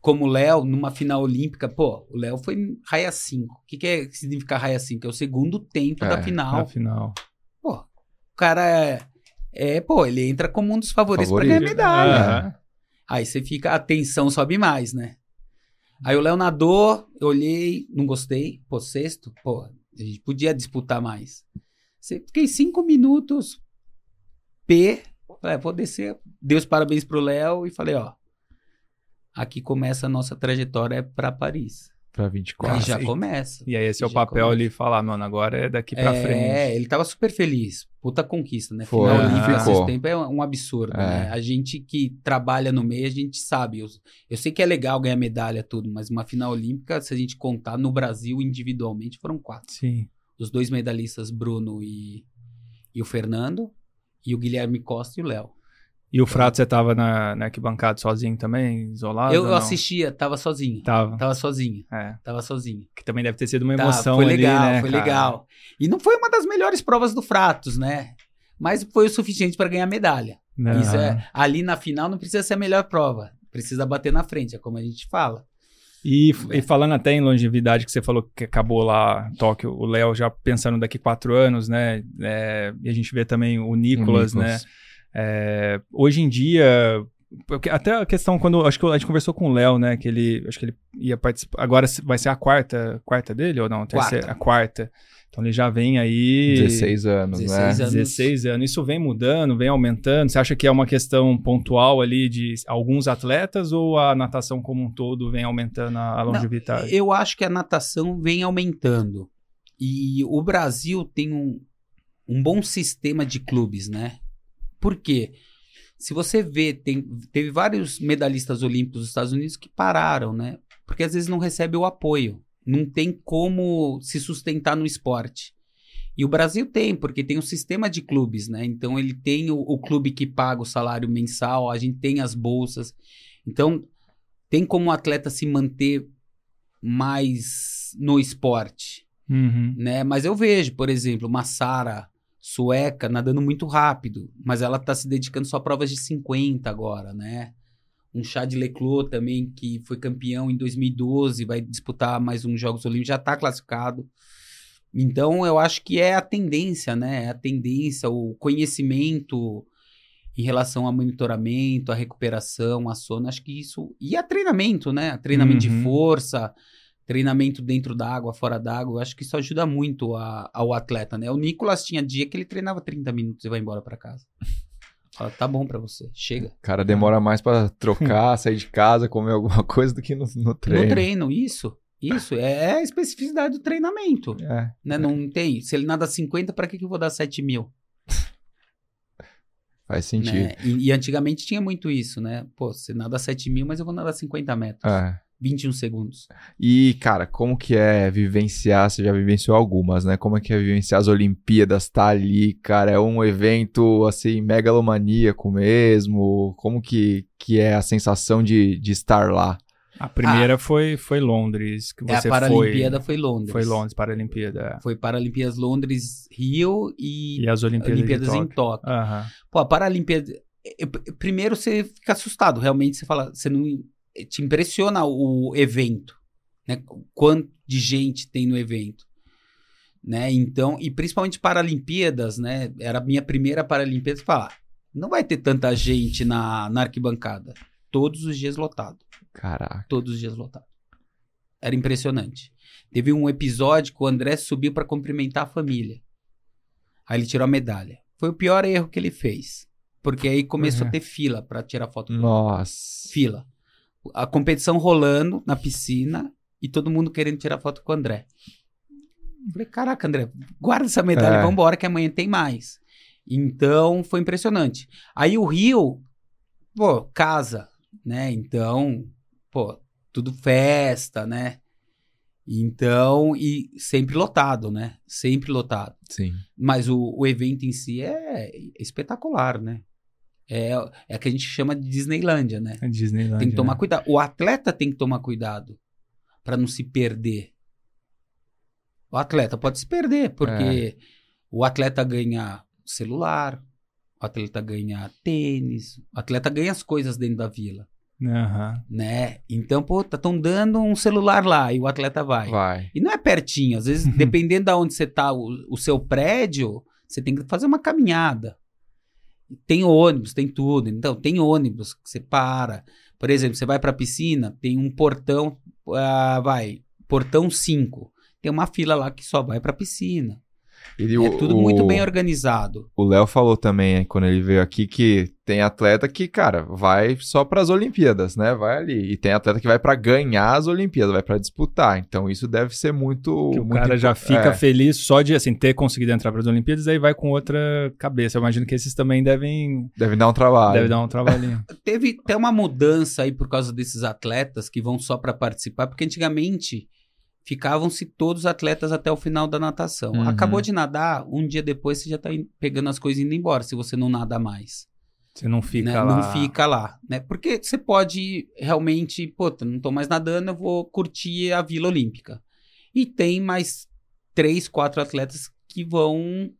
como o Léo, numa final olímpica, pô, o Léo foi raia 5. O que, que, é, que significa raia 5? É o segundo tempo É, da final. Afinal. Pô, o cara é, é, pô, ele entra como um dos favoritos pra Favorito. ganhar medalha. Aham. Aí você fica, a tensão sobe mais, né? Aí o Léo nadou, eu olhei, não gostei. Pô, sexto, pô, a gente podia disputar mais. Fiquei cinco minutos, P, falei, ah, vou descer. Dei os parabéns pro Léo e falei, ó, aqui começa a nossa trajetória pra Paris. Pra Aí 24. já sim. começa. E aí esse é o Já papel começa. ali, falar, mano, agora é daqui pra é, frente. ele tava super feliz. Puta conquista, né? Foi, Final olímpica ficou. esses tempos é um absurdo, É. né? A gente que trabalha no meio, a gente sabe. Eu, eu sei que é legal ganhar medalha, tudo, mas uma final olímpica, se a gente contar no Brasil individualmente, foram quatro. Sim. Os dois medalhistas, Bruno e, e o Fernando, e o Guilherme Costa e o Léo. E o Frato, você tava na, na arquibancada sozinho também, isolado? eu eu assistia, tava sozinho. Tava. Tava sozinho, É. tava sozinho. Que também deve ter sido uma Tá, emoção foi ali, legal, né, foi cara? legal. E não foi uma das melhores provas do Fratos, né? Mas foi o suficiente para ganhar medalha. Isso é, ali na final não precisa ser a melhor prova. Precisa bater na frente, é como a gente fala. E, e falando até em longevidade, que você falou que acabou lá Tóquio, o Léo já pensando daqui quatro anos, né? É, e a gente vê também o Nicolas, né? É, hoje em dia, até a questão quando acho que a gente conversou com o Léo, né? Que ele acho que ele ia participar. Agora vai ser a quarta, quarta dele ou não? A Terceira, Quarta. a quarta. Então ele já vem aí 16 anos, 16 né? anos. 16 anos. Isso vem mudando, vem aumentando. Você acha que é uma questão pontual ali de alguns atletas ou a natação como um todo vem aumentando a, a Não, longevidade? eu acho que a natação vem aumentando. E o Brasil tem um, um bom sistema de clubes, né? Por quê? Se você vê, tem, teve vários medalhistas olímpicos dos Estados Unidos que pararam, né? Porque às vezes não recebe o apoio. Não tem como se sustentar no esporte. E o Brasil tem, porque tem um sistema de clubes, né? Então ele tem o, o clube que paga o salário mensal, a gente tem as bolsas. Então tem como o atleta se manter mais no esporte, Uhum. né? Mas eu vejo, por exemplo, uma Sara sueca nadando muito rápido, mas ela tá se dedicando só a provas de 50 agora, né? Um Chad Leclos também, que foi campeão em 2012, vai disputar mais uns Jogos Olímpicos, já tá classificado. Então, eu acho que é a tendência, né? É a tendência, o conhecimento em relação ao monitoramento, a recuperação, a sono, acho que isso... E a treinamento, né? Treinamento Uhum. de força, treinamento dentro da água, fora da água, eu acho que isso ajuda muito a- ao atleta, né? O Nicolas tinha dia que ele treinava 30 minutos e vai embora pra casa. Fala, tá bom pra você, chega. O cara demora mais pra trocar, sair de casa, comer alguma coisa do que no, no treino. No treino, isso. Isso, é a especificidade do treinamento. É. Né? Não tem. Se ele nada 50, pra que, que eu vou dar 7 mil? Faz sentido. Né? E, e antigamente tinha muito isso, né? Pô, você nada 7 mil, mas eu vou nadar 50 metros. É. 21 segundos. E, cara, como que é vivenciar? Você já vivenciou algumas, né? Como é que é vivenciar as Olimpíadas? Tá ali, cara, é um evento, assim, megalomaníaco mesmo. Como que, que é a sensação de, de estar lá? A primeira foi, foi Londres, que É, você a Paralimpíada foi, Londres. foi. Foi Londres, Paralimpíada. Foi Paralimpíadas Londres, Rio e, E as Olimpíadas, Olimpíadas em Tóquio. Tóquio. Aham. Pô, a Paralimpíada. Primeiro você fica assustado, realmente. Você fala, você não. Te impressiona o evento, né? Quanto de gente tem no evento. Né? Então, e principalmente Paralimpíadas, né? Era a minha primeira Paralimpíada. Você fala, "Ah, não vai ter tanta gente na, na arquibancada. Todos os dias lotado. Caraca. Todos os dias lotado. Era impressionante. Teve um episódio que o André subiu para cumprimentar a família. Aí ele tirou a medalha. Foi o pior erro que ele fez. Porque aí começou Uhum. a ter fila para tirar foto. Nossa. Fila. A competição rolando na piscina e todo mundo querendo tirar foto com o André. Falei, caraca, André, guarda essa medalha, É. vambora que amanhã tem mais. Então, foi impressionante. Aí o Rio, pô, casa, né? Então, pô, tudo festa, né? Então, e sempre lotado, né? Sempre lotado. Sim. Mas o, o evento em si é espetacular, né? É, é que a gente chama de Disneylândia, né? A Disneyland. Tem que tomar né? cuidado. O atleta tem que tomar cuidado para não se perder. O atleta pode se perder, porque o atleta ganha celular, o atleta ganha tênis, o atleta ganha as coisas dentro da vila, Aham. né? Então, pô, estão dando um celular lá e o atleta vai. Vai. E não é pertinho, às vezes, dependendo de onde você tá, o, o seu prédio, você tem que fazer uma caminhada. Tem ônibus, tem tudo. Então, tem ônibus que você para. Por exemplo, você vai pra piscina, tem um portão, ah, vai, portão 5. Tem uma fila lá que só vai pra piscina. Ele, é tudo o- muito bem organizado. O Léo falou também, quando ele veio aqui, que tem atleta que, cara, vai só pras Olimpíadas, né? Vai ali. E tem atleta que vai pra ganhar as Olimpíadas, vai pra disputar. Então isso deve ser muito. Que o muito cara já impo- fica é, feliz só de assim, ter conseguido entrar para as Olimpíadas, aí vai com outra cabeça. Eu imagino que esses também devem, Deve dar um trabalho. deve dar um trabalhinho. Teve até uma mudança aí por causa desses atletas que vão só pra participar, porque antigamente ficavam-se todos os atletas até o final da natação. Uhum. Acabou de nadar, um dia depois você já tá in- pegando as coisas e indo embora, se você não nada mais. Você não fica né? lá. Não fica lá, né? Porque você pode realmente, pô, não tô mais nadando, eu vou curtir a Vila Olímpica. E tem mais três, quatro atletas que vão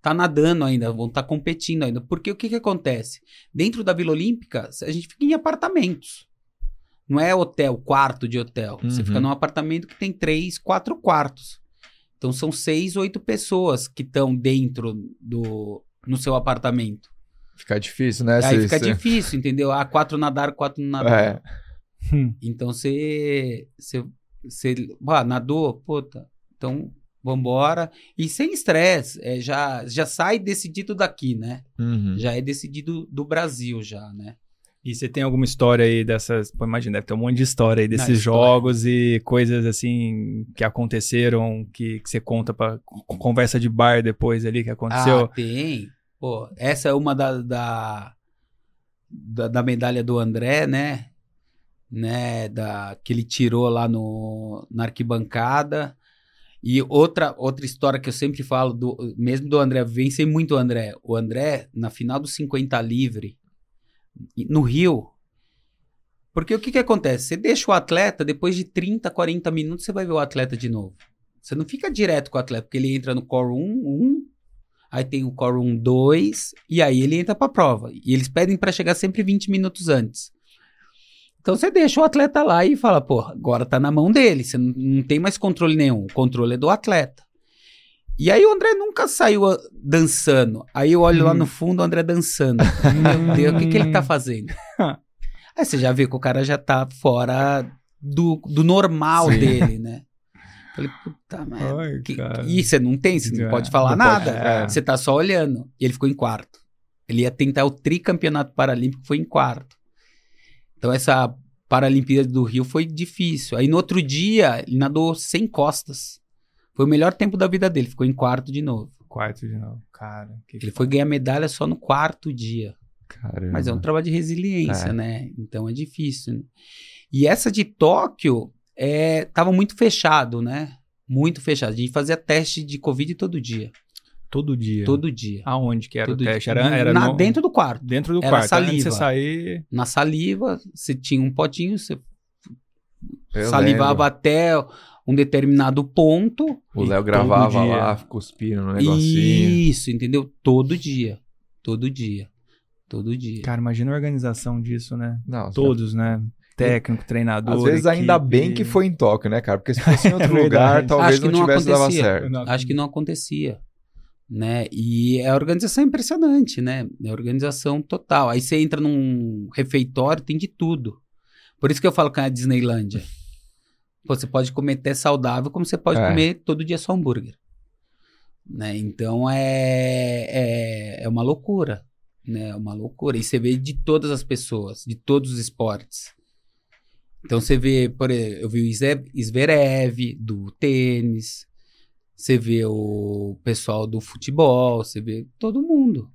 tá nadando ainda, vão estar competindo ainda. Porque o que que acontece? Dentro da Vila Olímpica, a gente fica em apartamentos. Não é hotel, quarto de hotel. Você Uhum. fica num apartamento que tem três, quatro quartos. Então são seis, oito pessoas que estão dentro do no seu apartamento. Fica difícil, né? Aí fica cê- difícil, entendeu? Ah, quatro nadaram, quatro não nadaram. É. Hum. Então você. Você. você ah, nadou? Puta. Então, vambora. E sem estresse. é, já, já sai decidido daqui, né? Uhum. Já é decidido do Brasil, já, né? E você tem alguma história aí dessas. Pô, imagina, deve ter um monte de história aí desses história. jogos e coisas assim que aconteceram, que, que você conta pra con- conversa de bar depois ali que aconteceu. Ah, tem. Pô, essa é uma da, da, da, da medalha do André, né? né, da, que ele tirou lá no, na arquibancada. E outra, outra história que eu sempre falo, do, mesmo do André, vencei muito o André. O André, na final dos 50 livre, no Rio. Porque o que, que acontece? Você deixa o atleta, depois de 30, 40 minutos, você vai ver o atleta de novo. Você não fica direto com o atleta, porque ele entra no core 1, 1, aí tem o core 1, 2, e aí ele entra pra prova. E eles pedem para chegar sempre 20 minutos antes. Então você deixa o atleta lá e fala, pô, agora tá na mão dele, você não, não tem mais controle nenhum, o controle é do atleta. E aí o André nunca saiu ah, dançando. Aí eu olho lá no fundo o André dançando. Meu Deus, o que, que ele tá fazendo? aí você já vê que o cara já tá fora do, do normal Sim. dele, né? Falei, puta merda. Que-. E você não tem, você não É, pode falar não pode, nada. é. Você tá só olhando. E ele ficou em quarto. Ele ia tentar o tricampeonato paralímpico, foi em quarto. Então essa Paralimpíada do Rio foi difícil. Aí no outro dia, ele nadou sem costas. Foi o melhor tempo da vida dele, ficou em quarto de novo. Quarto de novo. Cara, Ele foi ganhar medalha só no quarto dia. Caramba. Mas é um trabalho de resiliência, É. né? Então é difícil. né? E essa de Tóquio é, tava muito fechado, né? Muito fechado. A gente fazia teste de Covid todo dia. todo dia. Todo dia. Aonde que era Todo o teste? dia. Era, era Na- no- dentro do quarto. dentro do era quarto. Antes saliva. você sair. Na saliva, você tinha um potinho, você Eu salivava lembro. até um determinado ponto. O Léo gravava dia. lá, cuspindo no negocinho. Isso, entendeu? Todo dia. Todo dia. Todo dia. Cara, imagina a organização disso, né? Não, Todos, né? Técnico, treinador. Às vezes ainda equipe. bem que foi em Tóquio, né, cara? Porque se fosse em outro É lugar, talvez Acho que não não tivesse dado acontecia. certo. Não, Acho que não acontecia. Né? E a organização é impressionante, né? É organização total. Aí você entra num refeitório, tem de tudo. Por isso que eu falo que é a Disneylândia. Você pode comer até saudável, como você pode É. comer todo dia só hambúrguer. Né? Então é, é, é uma loucura. Né? É uma loucura. E você vê de todas as pessoas, de todos os esportes. Então você vê, por exemplo, eu vi o Zve- Zverev do tênis, você vê o pessoal do futebol, você vê todo mundo.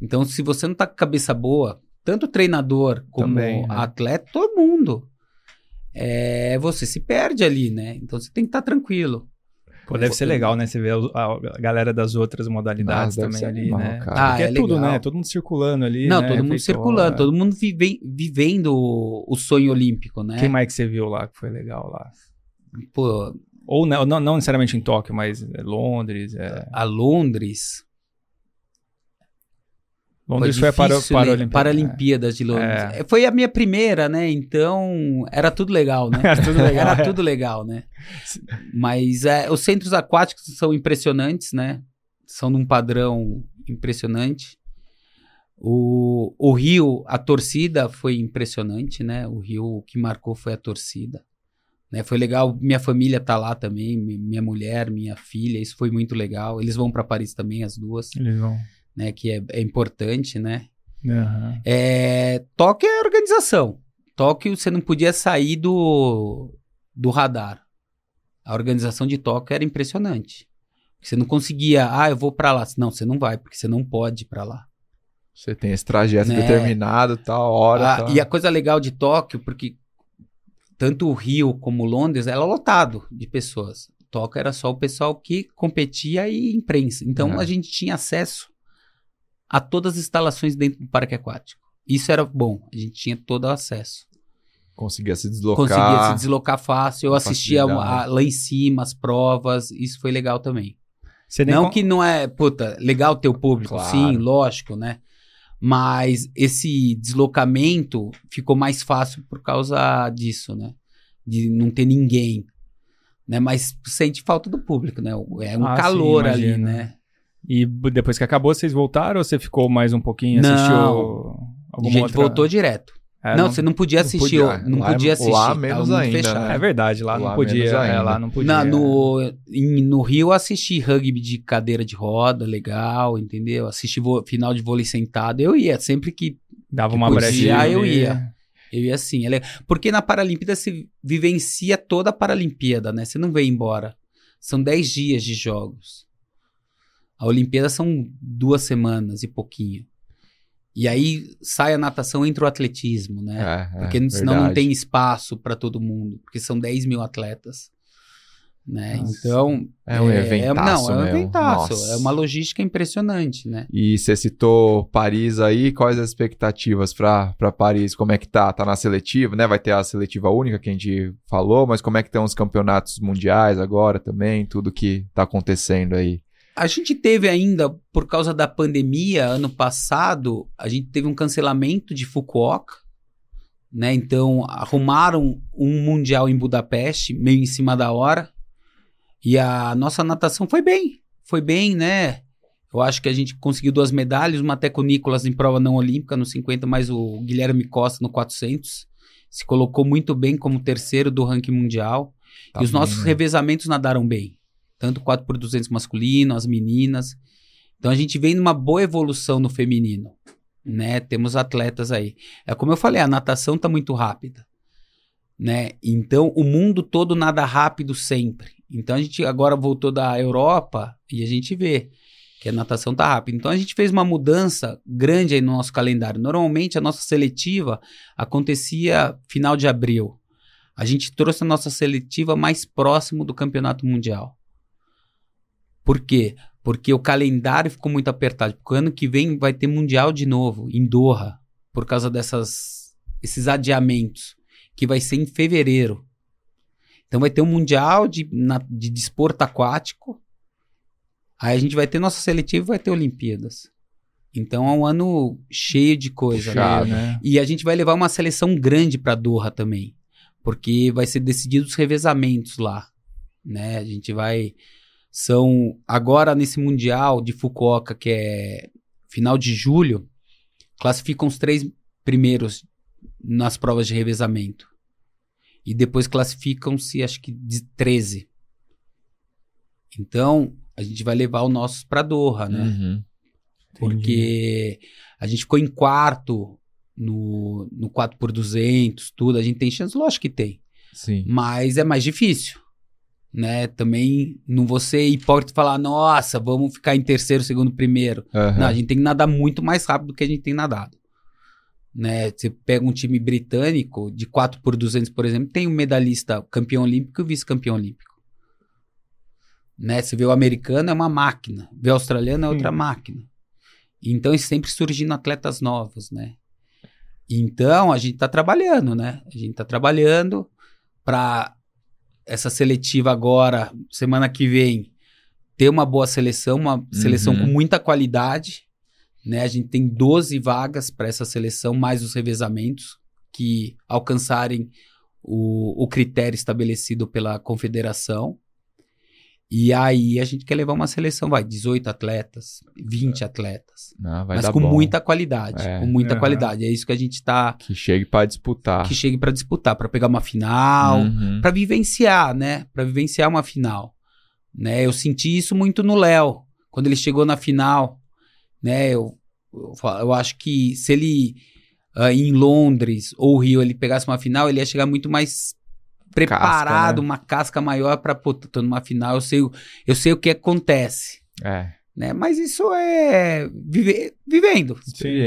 Então, se você não tá com a cabeça boa, tanto treinador como Também, né? atleta, todo mundo, é, você se perde ali, né? Então você tem que estar tranquilo. Pô, deve ser legal, né? Você vê a, galera das outras modalidades deve também ali, animal, né? cara. Porque Ah, é, é tudo, legal. né? Todo mundo circulando ali. não, né? todo mundo Refeitório. circulando, todo mundo vive- vivendo o, o sonho olímpico, né? Quem mais que você viu lá que foi legal lá? Pô, Ou não, não, não necessariamente em Tóquio, mas é Londres. É... a Londres, Londres foi, a para, difícil, né? Paralimpíada. Paralimpíadas de Londres. É, Foi a minha primeira, né? Então era tudo legal, né? Era tudo legal, Era é. tudo legal, né? Mas é, os centros aquáticos são impressionantes, né? São num padrão impressionante. O, o Rio, a torcida foi impressionante, né? O Rio, o que marcou foi a torcida. Né? Foi legal, minha família tá lá também, mi- minha mulher, minha filha, isso foi muito legal. Eles vão para Paris também, as duas, Eles vão. Né? Que é, é importante, né? Aham. É, Tóquio é organização. Tóquio você não podia sair do, do radar. A organização de Tóquio era impressionante. Você não conseguia, ah, eu vou pra lá. Não, você não vai, porque você não pode ir pra lá. Você tem esse trajeto Né? determinado, tal hora. Ah, tal. E a coisa legal de Tóquio, porque tanto o Rio como Londres era lotado de pessoas. Tóquio era só o pessoal que competia e imprensa. Então É. a gente tinha acesso a todas as instalações dentro do parque aquático. Isso era bom, a gente tinha todo o acesso. Conseguia se deslocar. Conseguia se deslocar fácil. Eu assistia facilidade. a- lá em cima as provas, isso foi legal também. Não con- que não é, puta, legal ter o público, Claro. sim, lógico, né? Mas esse deslocamento ficou mais fácil por causa disso, né? De não ter ninguém. Né? Mas sente falta do público, né? É um Ah, sim, calor ali, imagino. né? E depois que acabou, vocês voltaram ou você ficou mais um pouquinho? Não. Assistiu A alguma gente outra? voltou direto. É, não, você não podia assistir. podia. Não Lá é- podia assistir. lá tava menos ainda, fechado. né? É verdade, lá, Lá não podia. É, lá não podia. Na- no, em- no Rio eu assisti rugby de cadeira de roda, legal, entendeu? Assisti vo- final de vôlei sentado, eu ia, sempre que Dava que uma brechinha. eu ia. eu ia assim. é legal. Porque na Paralimpíada se vivencia toda a Paralimpíada, né? Você não vem embora. São 10 dias de jogos. A Olimpíada são duas semanas e pouquinho. E aí sai a natação, entra o atletismo, né? É, é, Porque senão não verdade. tem espaço para todo mundo, porque são 10 mil atletas. Né? Nossa. Então. É um eventaço Não, é um mesmo. eventaço. Nossa. É uma logística impressionante, né? E você citou Paris aí, quais as expectativas para Paris? Como é que tá? Tá na seletiva, né? Vai ter a seletiva única que a gente falou, mas como é que estão os campeonatos mundiais agora também, tudo que tá acontecendo aí? A gente teve ainda, por causa da pandemia, ano passado, a gente teve um cancelamento de Fukuoka, né? Então, arrumaram um mundial em Budapeste, meio em cima da hora. E a nossa natação foi bem, foi bem, né? Eu acho que a gente conseguiu duas medalhas, uma até com o Nicolas em prova não olímpica no 50, mas o Guilherme Costa no 400. Se colocou muito bem como terceiro do ranking mundial. Tá e os bem, nossos né? revezamentos nadaram bem. Tanto 4 por 200 masculino, as meninas. Então a gente vem numa boa evolução no feminino, né? Temos atletas aí. É como eu falei, a natação tá muito rápida, né? Então o mundo todo nada rápido sempre. Então a gente agora voltou da Europa e a gente vê que a natação tá rápida. Então a gente fez uma mudança grande aí no nosso calendário. Normalmente a nossa seletiva acontecia final de abril. A gente trouxe a nossa seletiva mais próximo do campeonato mundial. Por quê? Porque o calendário ficou muito apertado. Porque o ano que vem vai ter mundial de novo, em Doha, por causa dessas esses adiamentos, que vai ser em fevereiro. Então vai ter um mundial de, na- de desporto aquático. Aí a gente vai ter nossa seletiva e vai ter Olimpíadas. Então é um ano cheio de coisa. né? Puxado. né? E a gente vai levar uma seleção grande para Doha também, porque vai ser decidido os revezamentos lá, né? A gente vai são agora nesse mundial de Fukuoka que é final de julho, classificam os três primeiros nas provas de revezamento. E depois classificam-se acho que de 13. Então, a gente vai levar os nossos para Doha, né? Uhum. Porque a gente ficou em quarto no, no 4 por 200 tudo. A gente tem chance? Lógico que tem. Sim. Mas é mais difícil. Né? Também não ser hipócrita e falar, nossa, vamos ficar em terceiro, segundo, primeiro. Aham. Não, a gente tem que nadar muito mais rápido do que a gente tem nadado. Né? Você pega um time britânico de 4 por 200, por exemplo, tem um medalhista campeão olímpico e o vice-campeão olímpico. Né? Você vê o americano é uma máquina, vê o australiano é outra Sim. máquina. Então, sempre surgindo atletas novos, né? Então, a gente tá trabalhando, né? A gente tá trabalhando para essa seletiva agora, semana que vem, ter uma boa seleção, uma seleção Uhum. com muita qualidade, né? A gente tem 12 vagas para essa seleção, mais os revezamentos que alcançarem o, o critério estabelecido pela confederação. E aí a gente quer levar uma seleção, vai, 18 atletas, 20 atletas, Não, vai mas dar com bom. muita qualidade, É. com muita qualidade. É isso que a gente tá Que chegue pra disputar. que chegue para disputar, para pegar uma final, Uhum. para vivenciar, né? Para vivenciar uma final, né? Eu senti isso muito no Léo, quando ele chegou na final, né? Eu, eu, eu acho que se ele ah, em Londres ou Rio ele pegasse uma final, ele ia chegar muito mais preparado, né? uma casca maior para pô, tô numa final, eu sei, o- eu sei o que acontece, É. né? Mas isso é vive- vivendo,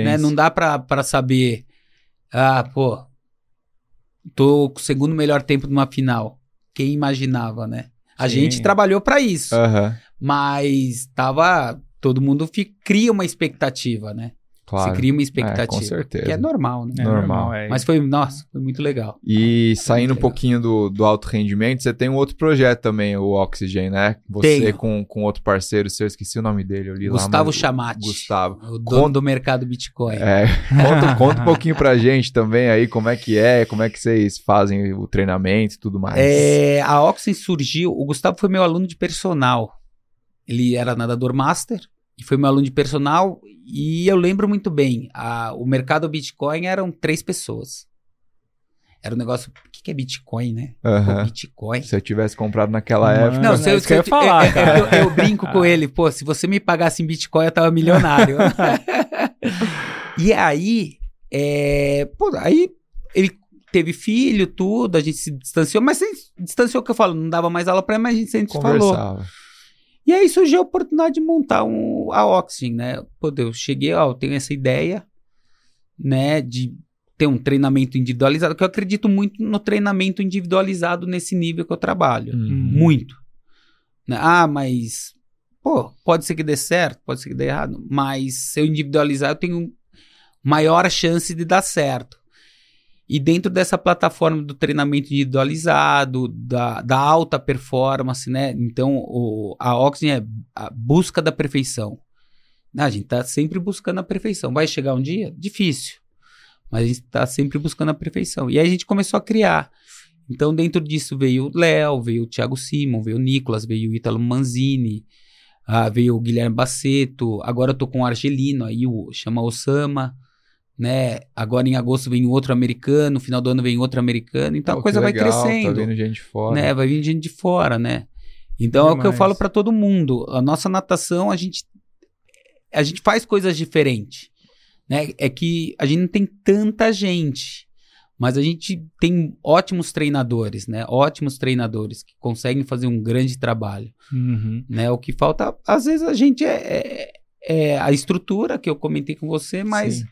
né? Não dá pra, pra saber. Ah, pô. Tô com o segundo melhor tempo numa final. Quem imaginava, né? A Sim. gente trabalhou pra isso. Aham. Mas tava. Todo mundo fi- cria uma expectativa, né? Claro. Se cria uma expectativa. É, com certeza. Que é normal, né? É Normal. normal, é. Mas foi, nossa, foi muito legal. E saindo um legal. pouquinho do, do alto rendimento, você tem um outro projeto também, o Oxygen, né? Você Tenho. com, com outro parceiro seu, esqueci o nome dele, eu li lá. Gustavo mas- Chamati. Gustavo. O dono Conta- do mercado Bitcoin. É, conta, conta um pouquinho pra gente também aí, como é que é, como é que vocês fazem o treinamento e tudo mais. É, a Oxen surgiu. O Gustavo foi meu aluno de personal. Ele era nadador master foi meu aluno de personal. E eu lembro muito bem: a- o mercado Bitcoin eram três pessoas. Era um negócio. O que, que é Bitcoin, né? Pô, Aham. Bitcoin. Se eu tivesse comprado naquela Mano, época. Não, é se eu, eu ia se falar, é- é- cara. eu, eu brinco com ele, pô, se você me pagasse em Bitcoin, eu tava milionário. e aí, é, pô, aí ele teve filho, tudo, a gente se distanciou, mas se distanciou que eu falo, não dava mais aula pra ele, mas a gente sempre se falou. E aí surgiu a oportunidade de montar um, a Oxygen, né? Pô, eu cheguei, ó, eu tenho essa ideia, né, de ter um treinamento individualizado, que eu acredito muito no treinamento individualizado nesse nível que eu trabalho. Uhum. Muito. Né? Ah, mas pô, pode ser que dê certo, pode ser que dê errado, mas se eu individualizar, eu tenho maior chance de dar certo. E dentro dessa plataforma do treinamento individualizado, da, da alta performance, né? Então, o, a Oxygen é a busca da perfeição. A gente está sempre buscando a perfeição. Vai chegar um dia? Difícil. Mas a gente está sempre buscando a perfeição. E aí a gente começou a criar. Então, dentro disso veio o Léo, veio o Thiago Simon, veio o Nicolas, veio o Ítalo Manzini, uh, veio o Guilherme Baceto. Agora eu tô com o Argelino, aí o, chama Osama né? Agora em agosto vem outro americano, no final do ano vem outro americano, então Pô, a coisa vai legal, crescendo, Tá vindo gente de fora. né? Vai vir gente de fora, né? Então é o que eu Demais. falo para todo mundo. A nossa natação, a gente a gente faz coisas diferentes, né? É que a gente não tem tanta gente, mas a gente tem ótimos treinadores, né? Ótimos treinadores que conseguem fazer um grande trabalho, Uhum. né? O que falta, às vezes a gente é, é- é a estrutura que eu comentei com você, mas Sim.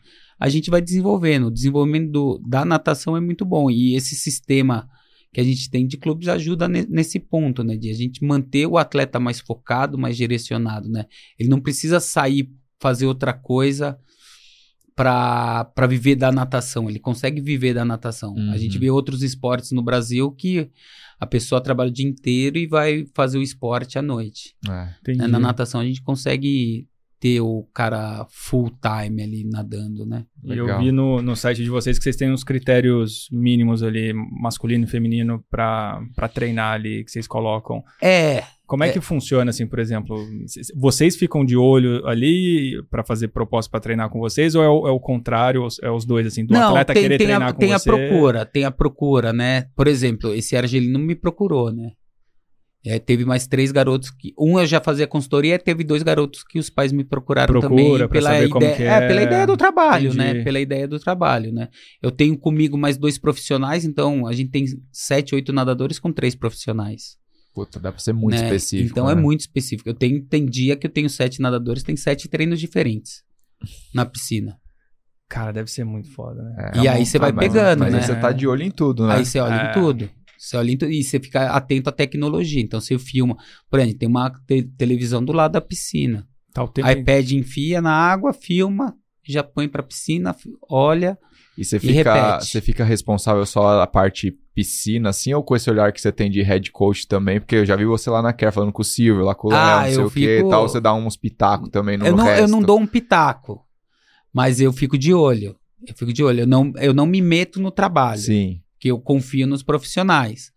A gente vai desenvolvendo. O desenvolvimento do- da natação é muito bom. E esse sistema que a gente tem de clubes ajuda ne- nesse ponto, né? De a gente manter o atleta mais focado, mais direcionado, né? Ele não precisa sair fazer outra coisa para viver da natação. Ele consegue viver da natação. Uhum. A gente vê outros esportes no Brasil que a pessoa trabalha o dia inteiro e vai fazer o esporte à noite. É. Né? Na natação a gente consegue ter o cara full time ali nadando, né? E eu vi no, no site de vocês que vocês têm uns critérios mínimos ali, masculino e feminino, pra pra treinar ali, que vocês colocam. É, Como é, É. que funciona, assim, por exemplo? Vocês ficam de olho ali pra fazer proposta pra treinar com vocês, ou é o, é o contrário, é os dois, assim, do não, atleta tem, querer tem, treinar a, com tem a você? procura, tem a procura, né? Por exemplo, esse argelino me procurou, né? É, teve mais três garotos que. Um eu já fazia consultoria, teve dois garotos que os pais me procuraram Procura também pra pela saber ideia. como que é, é. pela ideia do trabalho, Entendi. né? Pela ideia do trabalho, né? Eu tenho comigo mais dois profissionais, então a gente tem sete, oito nadadores com três profissionais. Puta, dá pra ser muito né? específico. Então é né? muito específico. Eu tenho, tem dia que eu tenho sete nadadores, tem sete treinos diferentes na piscina. Cara, deve ser muito foda, né? É, E é aí um- você vai mas- pegando, mas aí né? você tá de olho em tudo, né? Aí você olha É. em tudo. Você olha em tudo e você fica atento à tecnologia. Então você filma. Por exemplo, tem uma te- televisão do lado da piscina. Tá o tempo iPad enfia na água, filma, já põe pra piscina, olha. E você E fica, você fica responsável só a parte piscina, assim, ou com esse olhar que você tem de head coach também? Porque eu já vi você lá na Care falando com o Silvio, lá com o Léo, Ah, não sei eu o que e fico- tal. Você dá uns pitacos também no Eu não, resto. eu não dou um pitaco, mas eu fico de olho. Eu fico de olho. Eu não, eu não me meto no trabalho. Sim. Que eu confio nos profissionais.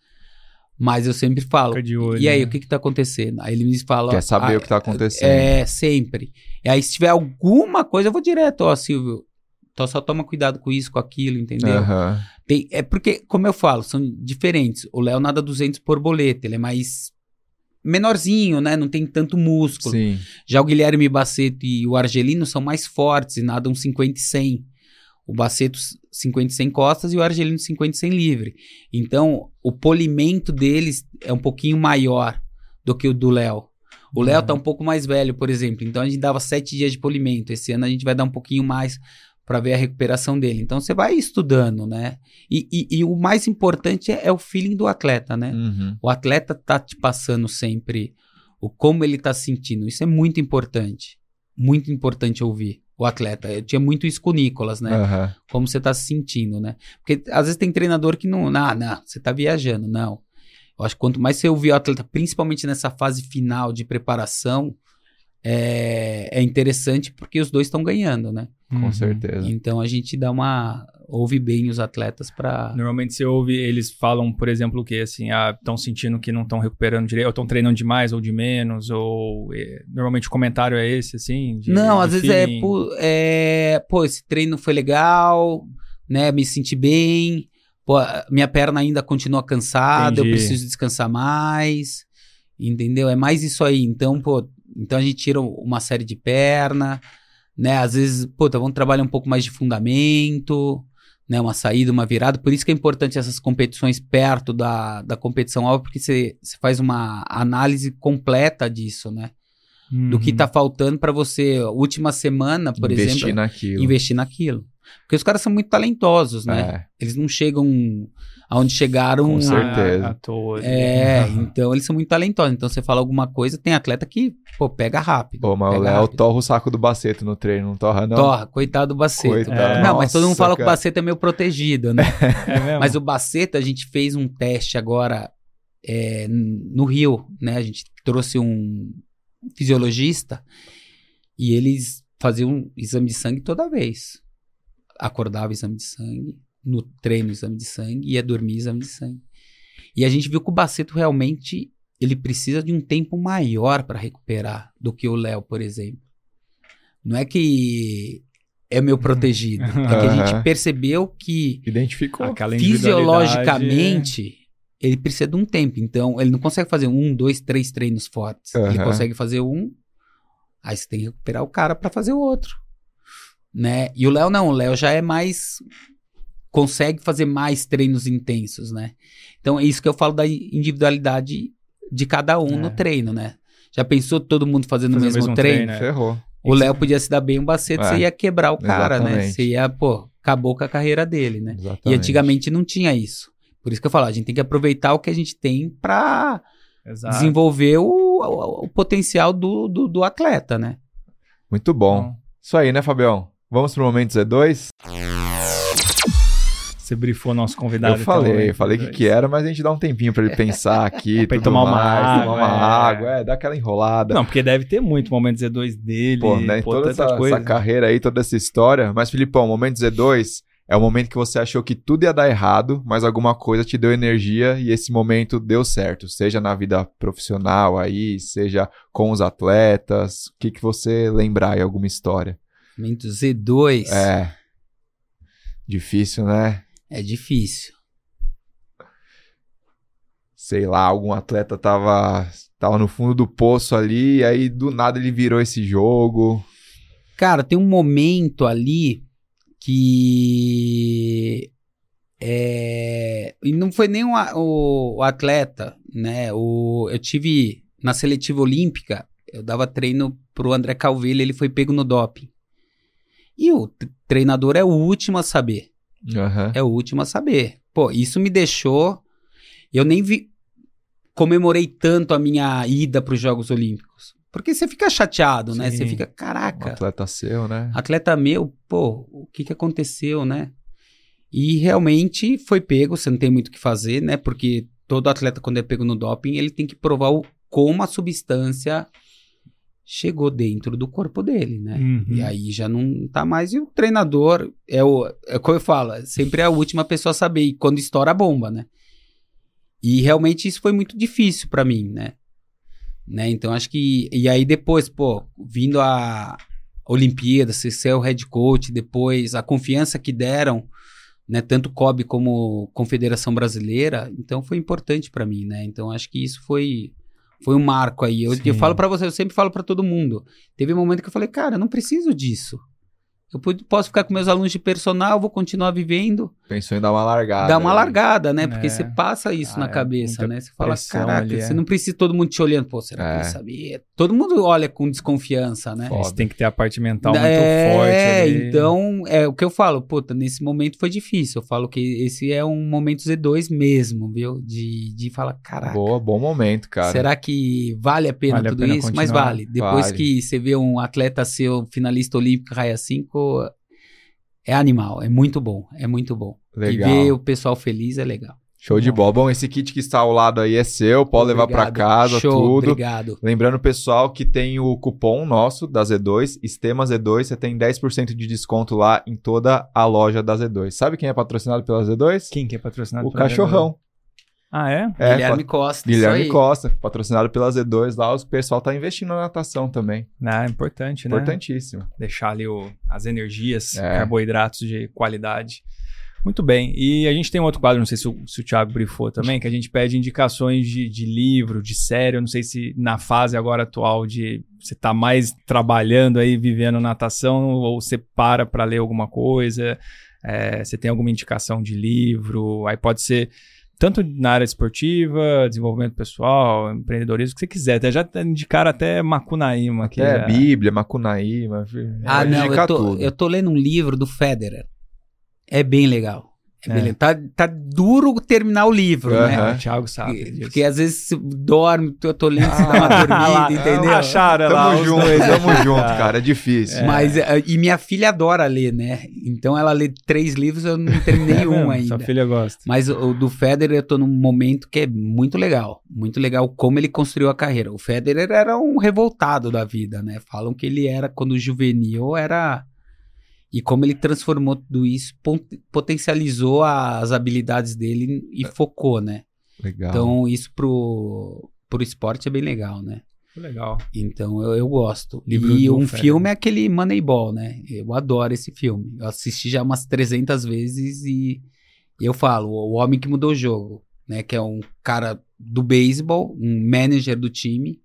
Mas eu sempre falo, Fica de olho, e aí, né? o que que tá acontecendo? Aí ele me fala... Quer saber ah, o que tá acontecendo. É, sempre. E aí, se tiver alguma coisa, eu vou direto, ó, Silvio, então só toma cuidado com isso, com aquilo, entendeu? Aham. Tem- é porque, como eu falo, são diferentes. O Léo nada 200 borboleta, ele é mais menorzinho, né? Não tem tanto músculo. Sim. Já o Guilherme Baceto e o Argelino são mais fortes e nadam 50 e 100. O Baceto 50 e 100 costas e o Argelino 50 e 100 livre. Então, o polimento deles é um pouquinho maior do que o do Léo. O Léo Uhum. tá um pouco mais velho, por exemplo. Então, a gente dava 7 dias de polimento. Esse ano a gente vai dar um pouquinho mais para ver a recuperação dele. Então, você vai estudando, né? E, e- e o mais importante é, é o feeling do atleta, né? Uhum. O atleta tá te passando sempre o como ele tá sentindo. Isso é muito importante. Muito importante ouvir o atleta. Eu tinha muito isso com o Nicolas, né? Aham. Como você tá se sentindo, né? Porque às vezes tem treinador que não, não, não, você tá viajando, não. Eu acho que quanto mais você ouvir o atleta, principalmente nessa fase final de preparação, é, é interessante porque os dois estão ganhando, né? Com Uhum. certeza. Então a gente dá uma. ouve bem os atletas pra. Normalmente você ouve, eles falam, por exemplo, o que assim, ah, estão sentindo que não estão recuperando direito, ou estão treinando demais ou de menos, ou eh, normalmente o comentário é esse, assim? de- Não, de às vezes é feeling? pô, é. Pô, esse treino foi legal, né? Me senti bem. Pô, a minha perna ainda continua cansada, eu Entendi. preciso descansar mais. Entendeu? É mais isso aí. Então, pô, então a gente tira uma série de perna, né? Às vezes, pô, tá, vamos trabalhar um pouco mais de fundamento, né? Uma saída, uma virada. Por isso que é importante essas competições perto da, da competição alva, porque você faz uma análise completa disso, né? do que Uhum. tá faltando para você, última semana, por Investir exemplo, naquilo. investir naquilo. Porque os caras são muito talentosos, né? É. Eles não chegam aonde chegaram. Com certeza. À, à toa. É, então eles são muito talentosos. Então você fala alguma coisa, tem atleta que, pô, pega rápido. Pô, mas o Léo torra o saco do Baceto no treino, não torra não? Torra, coitado do Baceto. Coitado. É. Não, mas todo mundo fala que o. Baceto é meio protegido, né? É mesmo? Mas o Baceto, a gente fez um teste agora é, no Rio, né? A gente trouxe um fisiologista e eles faziam um exame de sangue toda vez. Acordava exame de sangue, no treino exame de sangue, ia dormir exame de sangue. E a gente viu que o Baceto realmente ele precisa de um tempo maior para recuperar do que o Léo, por exemplo. Não é que é meu protegido, é que a gente percebeu que Identificou. Fisiologicamente, ele precisa de um tempo. Então, ele não consegue fazer um, dois, três treinos fortes. Ele Aham. consegue fazer um, aí você tem que recuperar o cara para fazer o outro. Né? E o Léo não, o Léo já é mais. Consegue fazer mais treinos intensos, né? Então, é isso que eu falo da individualidade de cada um É. no treino, né? Já pensou todo mundo fazendo Fazer o mesmo, treino? né? Ferrou. O Léo podia se dar bem um bacete, É. você ia quebrar o cara, né? Exatamente. Você ia, pô, acabou com a carreira dele, né? Exatamente. E antigamente não tinha isso. Por isso que eu falo, a gente tem que aproveitar o que a gente tem pra Exato. desenvolver o, o- o potencial do, do, do atleta, né? Muito bom. Isso aí, né, Fabião? Vamos pro momento Z2? Você brifou nosso convidado. eu então, falei, né? falei que que era, mas a gente dá um tempinho pra ele pensar aqui, Pra ele tomar uma mais, água, tomar uma é. água, é, dá aquela enrolada. Não, porque deve ter muito momento Z2 dele. Pô, né? pô, toda essa, coisa. essa carreira aí, toda essa história. Mas, Filipão, o momento Z2 é o momento que você achou que tudo ia dar errado, mas alguma coisa te deu energia e esse momento deu certo. Seja na vida profissional aí, seja com os atletas. O que, que você lembrar aí, alguma história? Momento Z2 É. Difícil, né? É difícil. Sei lá, algum atleta tava, tava no fundo do poço ali, e aí do nada ele virou esse jogo. Cara, tem um momento ali que. É, e não foi nem o, o- o atleta, né? O, eu tive na seletiva olímpica, eu dava treino pro André Calvillo, ele foi pego no doping. E o treinador é o último a saber. Aham. É o último a saber. Pô, isso me deixou. Eu nem vi. Comemorei tanto a minha ida para os Jogos Olímpicos. Porque você fica chateado, né? Sim. Você fica, Um caraca, atleta seu, né? atleta meu, pô, o que que aconteceu, né? E realmente foi pego, você não tem muito o que fazer, né? Porque todo atleta, quando é pego no doping, ele tem que provar o, como a substância chegou dentro do corpo dele, né? Uhum. E aí já não tá mais. E o treinador é o. É como eu falo, é sempre a última pessoa a saber. E quando estoura a bomba, né? E realmente isso foi muito difícil pra mim, né? né? Então acho que. E aí depois, pô, vindo a Olimpíada, você ser o head coach, depois a confiança que deram, né? Tanto COB como Confederação Brasileira, então foi importante pra mim, né? Então acho que isso foi. Foi um marco aí. Eu, eu falo pra você, eu sempre falo pra todo mundo. Teve um momento que eu falei, cara, eu não preciso disso. Eu posso ficar com meus alunos de personal, vou continuar vivendo. Pensou em dar uma largada. Dá uma aí. largada, né? Porque É. você passa isso Ah, na é cabeça, muita né? Você fala, caraca, ali, você é. não precisa todo mundo te olhando. Pô, será que É. ele sabia? Todo mundo olha com desconfiança, né? Foda. Você tem que ter a parte mental muito é, forte ali. então, é o que eu falo, puta, nesse momento foi difícil. Eu falo que esse é um momento Z2 mesmo, viu? De, de falar, caraca, Boa, bom momento, cara. será que vale a pena Vale a tudo pena isso? Mas continuar? vale. Depois Vale. que você vê um atleta seu finalista olímpico, raia 5, é animal, é muito bom, é muito bom. Legal. E ver o pessoal feliz é legal. Show de bola. Bom, esse kit que está ao lado aí é seu, pode levar pra Obrigado. casa, Show, tudo. Obrigado. Lembrando, pessoal, que tem o cupom nosso da Z2, Estema Z2, você tem 10% de desconto lá em toda a loja da Z2. Sabe quem é patrocinado pela Z2? Quem que é patrocinado O pela cachorrão. Ah, é? É, Guilherme Costa. Guilherme isso aí. Costa, patrocinado pela Z2 lá, o pessoal tá investindo na natação também. Ah, é importante, né? Importantíssimo. Deixar ali o- as energias, É. carboidratos de qualidade. Muito bem. E a gente tem um outro quadro, não sei se o, se o Thiago brifou também, que a gente pede indicações de, de livro, de série. Eu não sei se na fase agora atual de você tá mais trabalhando aí, vivendo natação, ou você para para ler alguma coisa. É, você tem alguma indicação de livro? Aí pode ser tanto na área esportiva, desenvolvimento pessoal, empreendedorismo, o que você quiser. Até já indicaram até Macunaíma aqui. É, já. Bíblia, Macunaíma. Ah, não, eu tô, tudo. eu tô lendo um livro do Federer. É bem legal. É É. Tá, tá duro terminar o livro, né? O Thiago sabe disso. Porque às vezes você dorme, eu tô lendo, você dá uma dormida, entendeu? Acharam lá Tamo os junto, dois. tamo junto, cara. É difícil. Mas, eh, e minha filha adora ler, né? Então ela lê três livros, eu não terminei É um mesmo, ainda. Sua filha gosta. Mas o, o do Federer eu tô num momento que é muito legal. Muito legal como ele construiu a carreira. O Federer era um revoltado da vida, né? Falam que ele era, quando juvenil, era... E como ele transformou tudo isso, potencializou as habilidades dele e focou, né? Legal. Então isso pro, pro esporte é bem legal, né? Legal. Então eu, eu gosto. Livro e um filme é aquele Moneyball, né? Eu adoro esse filme. Eu assisti já umas 300 vezes e eu falo, o homem que mudou o jogo, né? Que é um cara do beisebol, um manager do time.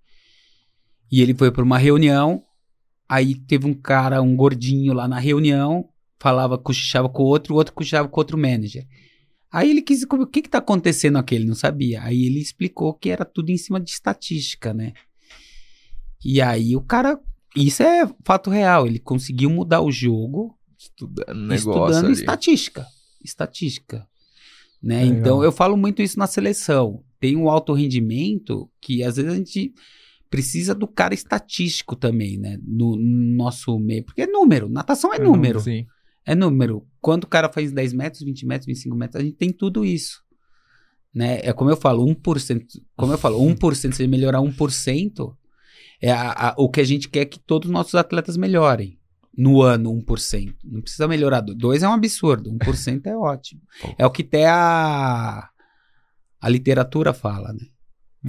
E ele foi para uma reunião, aí teve um cara, um gordinho lá na reunião, falava, cochichava com o outro, o outro cochichava com outro manager. Aí ele quis, o que que tá acontecendo aqui? Ele não sabia. Aí ele explicou que era tudo em cima de estatística, né? E aí o cara, isso é fato real, ele conseguiu mudar o jogo Estudando estudando estatística. Estatística. Né? Legal. Então eu falo muito isso na seleção. Tem um alto rendimento que às vezes a gente precisa do cara estatístico também, né? No, no nosso meio. Porque é número. Natação é número. Sim. É número. Quando o cara faz 10 metros, 20 metros, 25 metros, a gente tem tudo isso. Né? É como eu falo, 1%. Como eu falo, 1%, se ele melhorar 1%, é a- a- o que a gente quer é que todos os nossos atletas melhorem. No ano, 1%. Não precisa melhorar. 2 é um absurdo. 1% é ótimo. É o que até a, a literatura fala, né?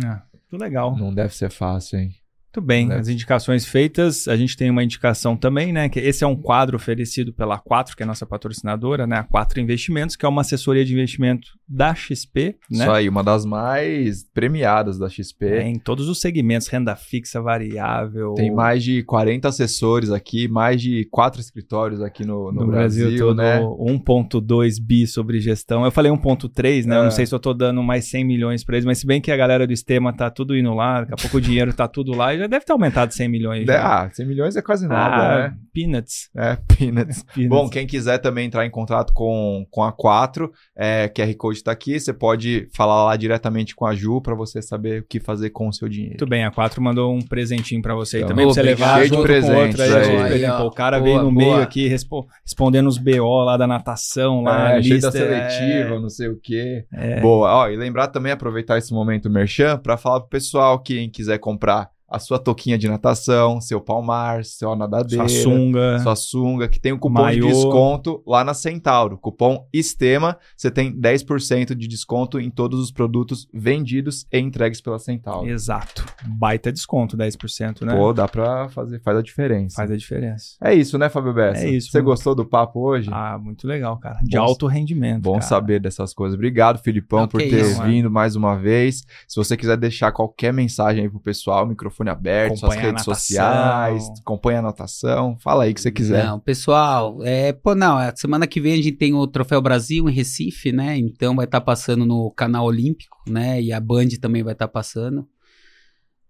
Ah, muito legal. Não deve ser fácil, hein? Muito bem, Né? as indicações feitas, a gente tem uma indicação também, né? Que esse é um quadro oferecido pela A4, que é a nossa patrocinadora, né? A 4 Investimentos, que é uma assessoria de investimento da XP, né? Isso aí, uma das mais premiadas da XP. É, em todos os segmentos, renda fixa, variável. Tem mais de 40 assessores aqui, mais de quatro escritórios aqui no, no, no Brasil, Brasil, né? 1.2 bi sobre gestão. Eu falei 1.3, né? Eu É. não sei se eu tô dando mais 100 milhões para eles, mas se bem que a galera do Estema tá tudo indo lá, daqui a pouco o dinheiro tá tudo lá, e já deve ter aumentado 100 milhões. já. Ah, 100 milhões é quase nada, Ah, né? peanuts. É, peanuts. Peanuts. Bom, quem quiser também entrar em contato com, com a 4, é, QR Code está aqui, você pode falar lá diretamente com a Ju para você saber o que fazer com o seu dinheiro. Muito bem, a 4 mandou um presentinho pra você Então, também, pra você levar Cheio de presentes aí. aí. Aí, ó. Pô, o cara Boa, veio no boa. meio aqui respo- respondendo os BO lá da natação, lá, É, lista, da seletiva, é, não sei o quê. é. Boa. Ó, e lembrar também, aproveitar esse momento merchan para falar pro pessoal que quem quiser comprar a sua toquinha de natação, seu palmar, sua nadadeira, Sua sunga. sua sunga, que tem um cupom Maiô. de desconto lá na Centauro. Cupom ESTEMA, você tem 10% de desconto em todos os produtos vendidos e entregues pela Centauro. Exato. Baita desconto, 10%, né? Pô, dá pra fazer, faz a diferença. Faz a diferença. É isso, né, Fábio Bessa? É isso, Você mano. gostou do papo hoje? Ah, muito legal, cara. De Bom- alto rendimento. Bom cara. saber dessas coisas. Obrigado, Filipão, Não, por ter isso, mano. vindo mais uma vez. Se você quiser deixar qualquer mensagem aí pro pessoal, microfone aberto, suas Acompanha a redes natação. sociais, acompanha a anotação, fala aí o que você quiser. Não, pessoal, é, pô, não, semana que vem a gente tem o Troféu Brasil em Recife, né? Então vai estar passando no canal Olímpico, né? E a Band também vai estar passando.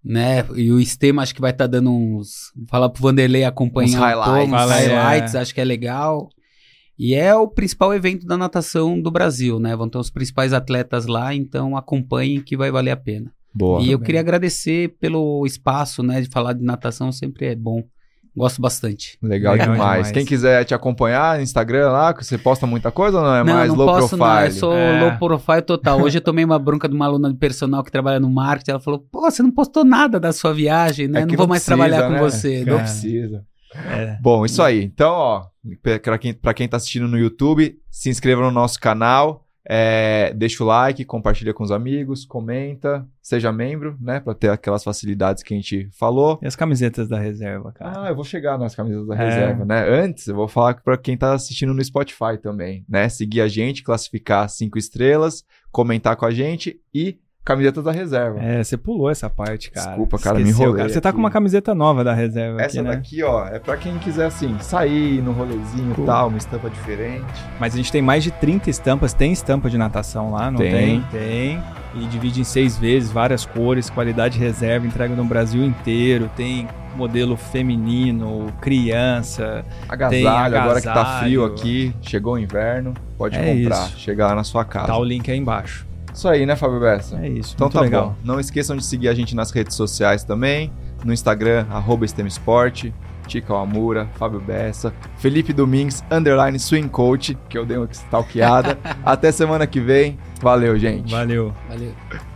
Né? E o Estema acho que vai estar dando uns. Falar pro Vanderlei acompanhar Uns um highlights. uns highlights, é. acho que é legal. E é o principal evento da natação do Brasil, né? Vão ter os principais atletas lá, então acompanhem que vai valer a pena. Boa. e eu bem. queria agradecer pelo espaço, né? De falar de natação sempre é bom. Gosto bastante. Legal, Legal demais. demais. Quem quiser te acompanhar no Instagram lá, que você posta muita coisa ou não? É não, mais não low posso profile? não, eu sou É. low profile total. Hoje eu tomei uma bronca de uma aluna de personal que trabalha no marketing, ela falou, pô, você não postou nada da sua viagem, né? É que não vou mais precisa, trabalhar com né? você. Não Cara. precisa. É. Bom, isso aí. Então, ó, pra quem, pra quem tá assistindo no YouTube, se inscreva no nosso canal, é, deixa o like, compartilha com os amigos, comenta, seja membro, né, Pra ter aquelas facilidades que a gente falou. E as camisetas da reserva, cara? Ah, eu vou chegar nas camisas da É. reserva, né? Antes, eu vou falar pra quem tá assistindo no Spotify também, né? Seguir a gente, classificar cinco estrelas, comentar com a gente e camisetas da reserva. É, você pulou essa parte, cara. Desculpa, cara, me Esqueceu, enrolei Você tá aqui. com uma camiseta nova da reserva Essa aqui, né? daqui, ó, é pra quem quiser, assim, sair no rolezinho e Cool. tal, uma estampa diferente. Mas a gente tem mais de 30 estampas. Tem estampa de natação lá, não Tem. tem? Tem. E divide em seis vezes, várias cores, qualidade reserva, entrega no Brasil inteiro. Tem modelo feminino, criança. Agasalho, Tem agora que tá agasalho. frio aqui, chegou o inverno, pode É comprar, isso. chegar lá na sua casa. Tá o link aí embaixo. Isso aí, né, Fábio Bessa? É isso. Então muito tá legal. bom. Não esqueçam de seguir a gente nas redes sociais também. No Instagram, arroba Esporte, Tica Amura, Fábio Bessa, Felipe Domingues, underline Swing Coach, que eu dei uma stalkeada. Até semana que vem. Valeu, gente. Valeu. Valeu.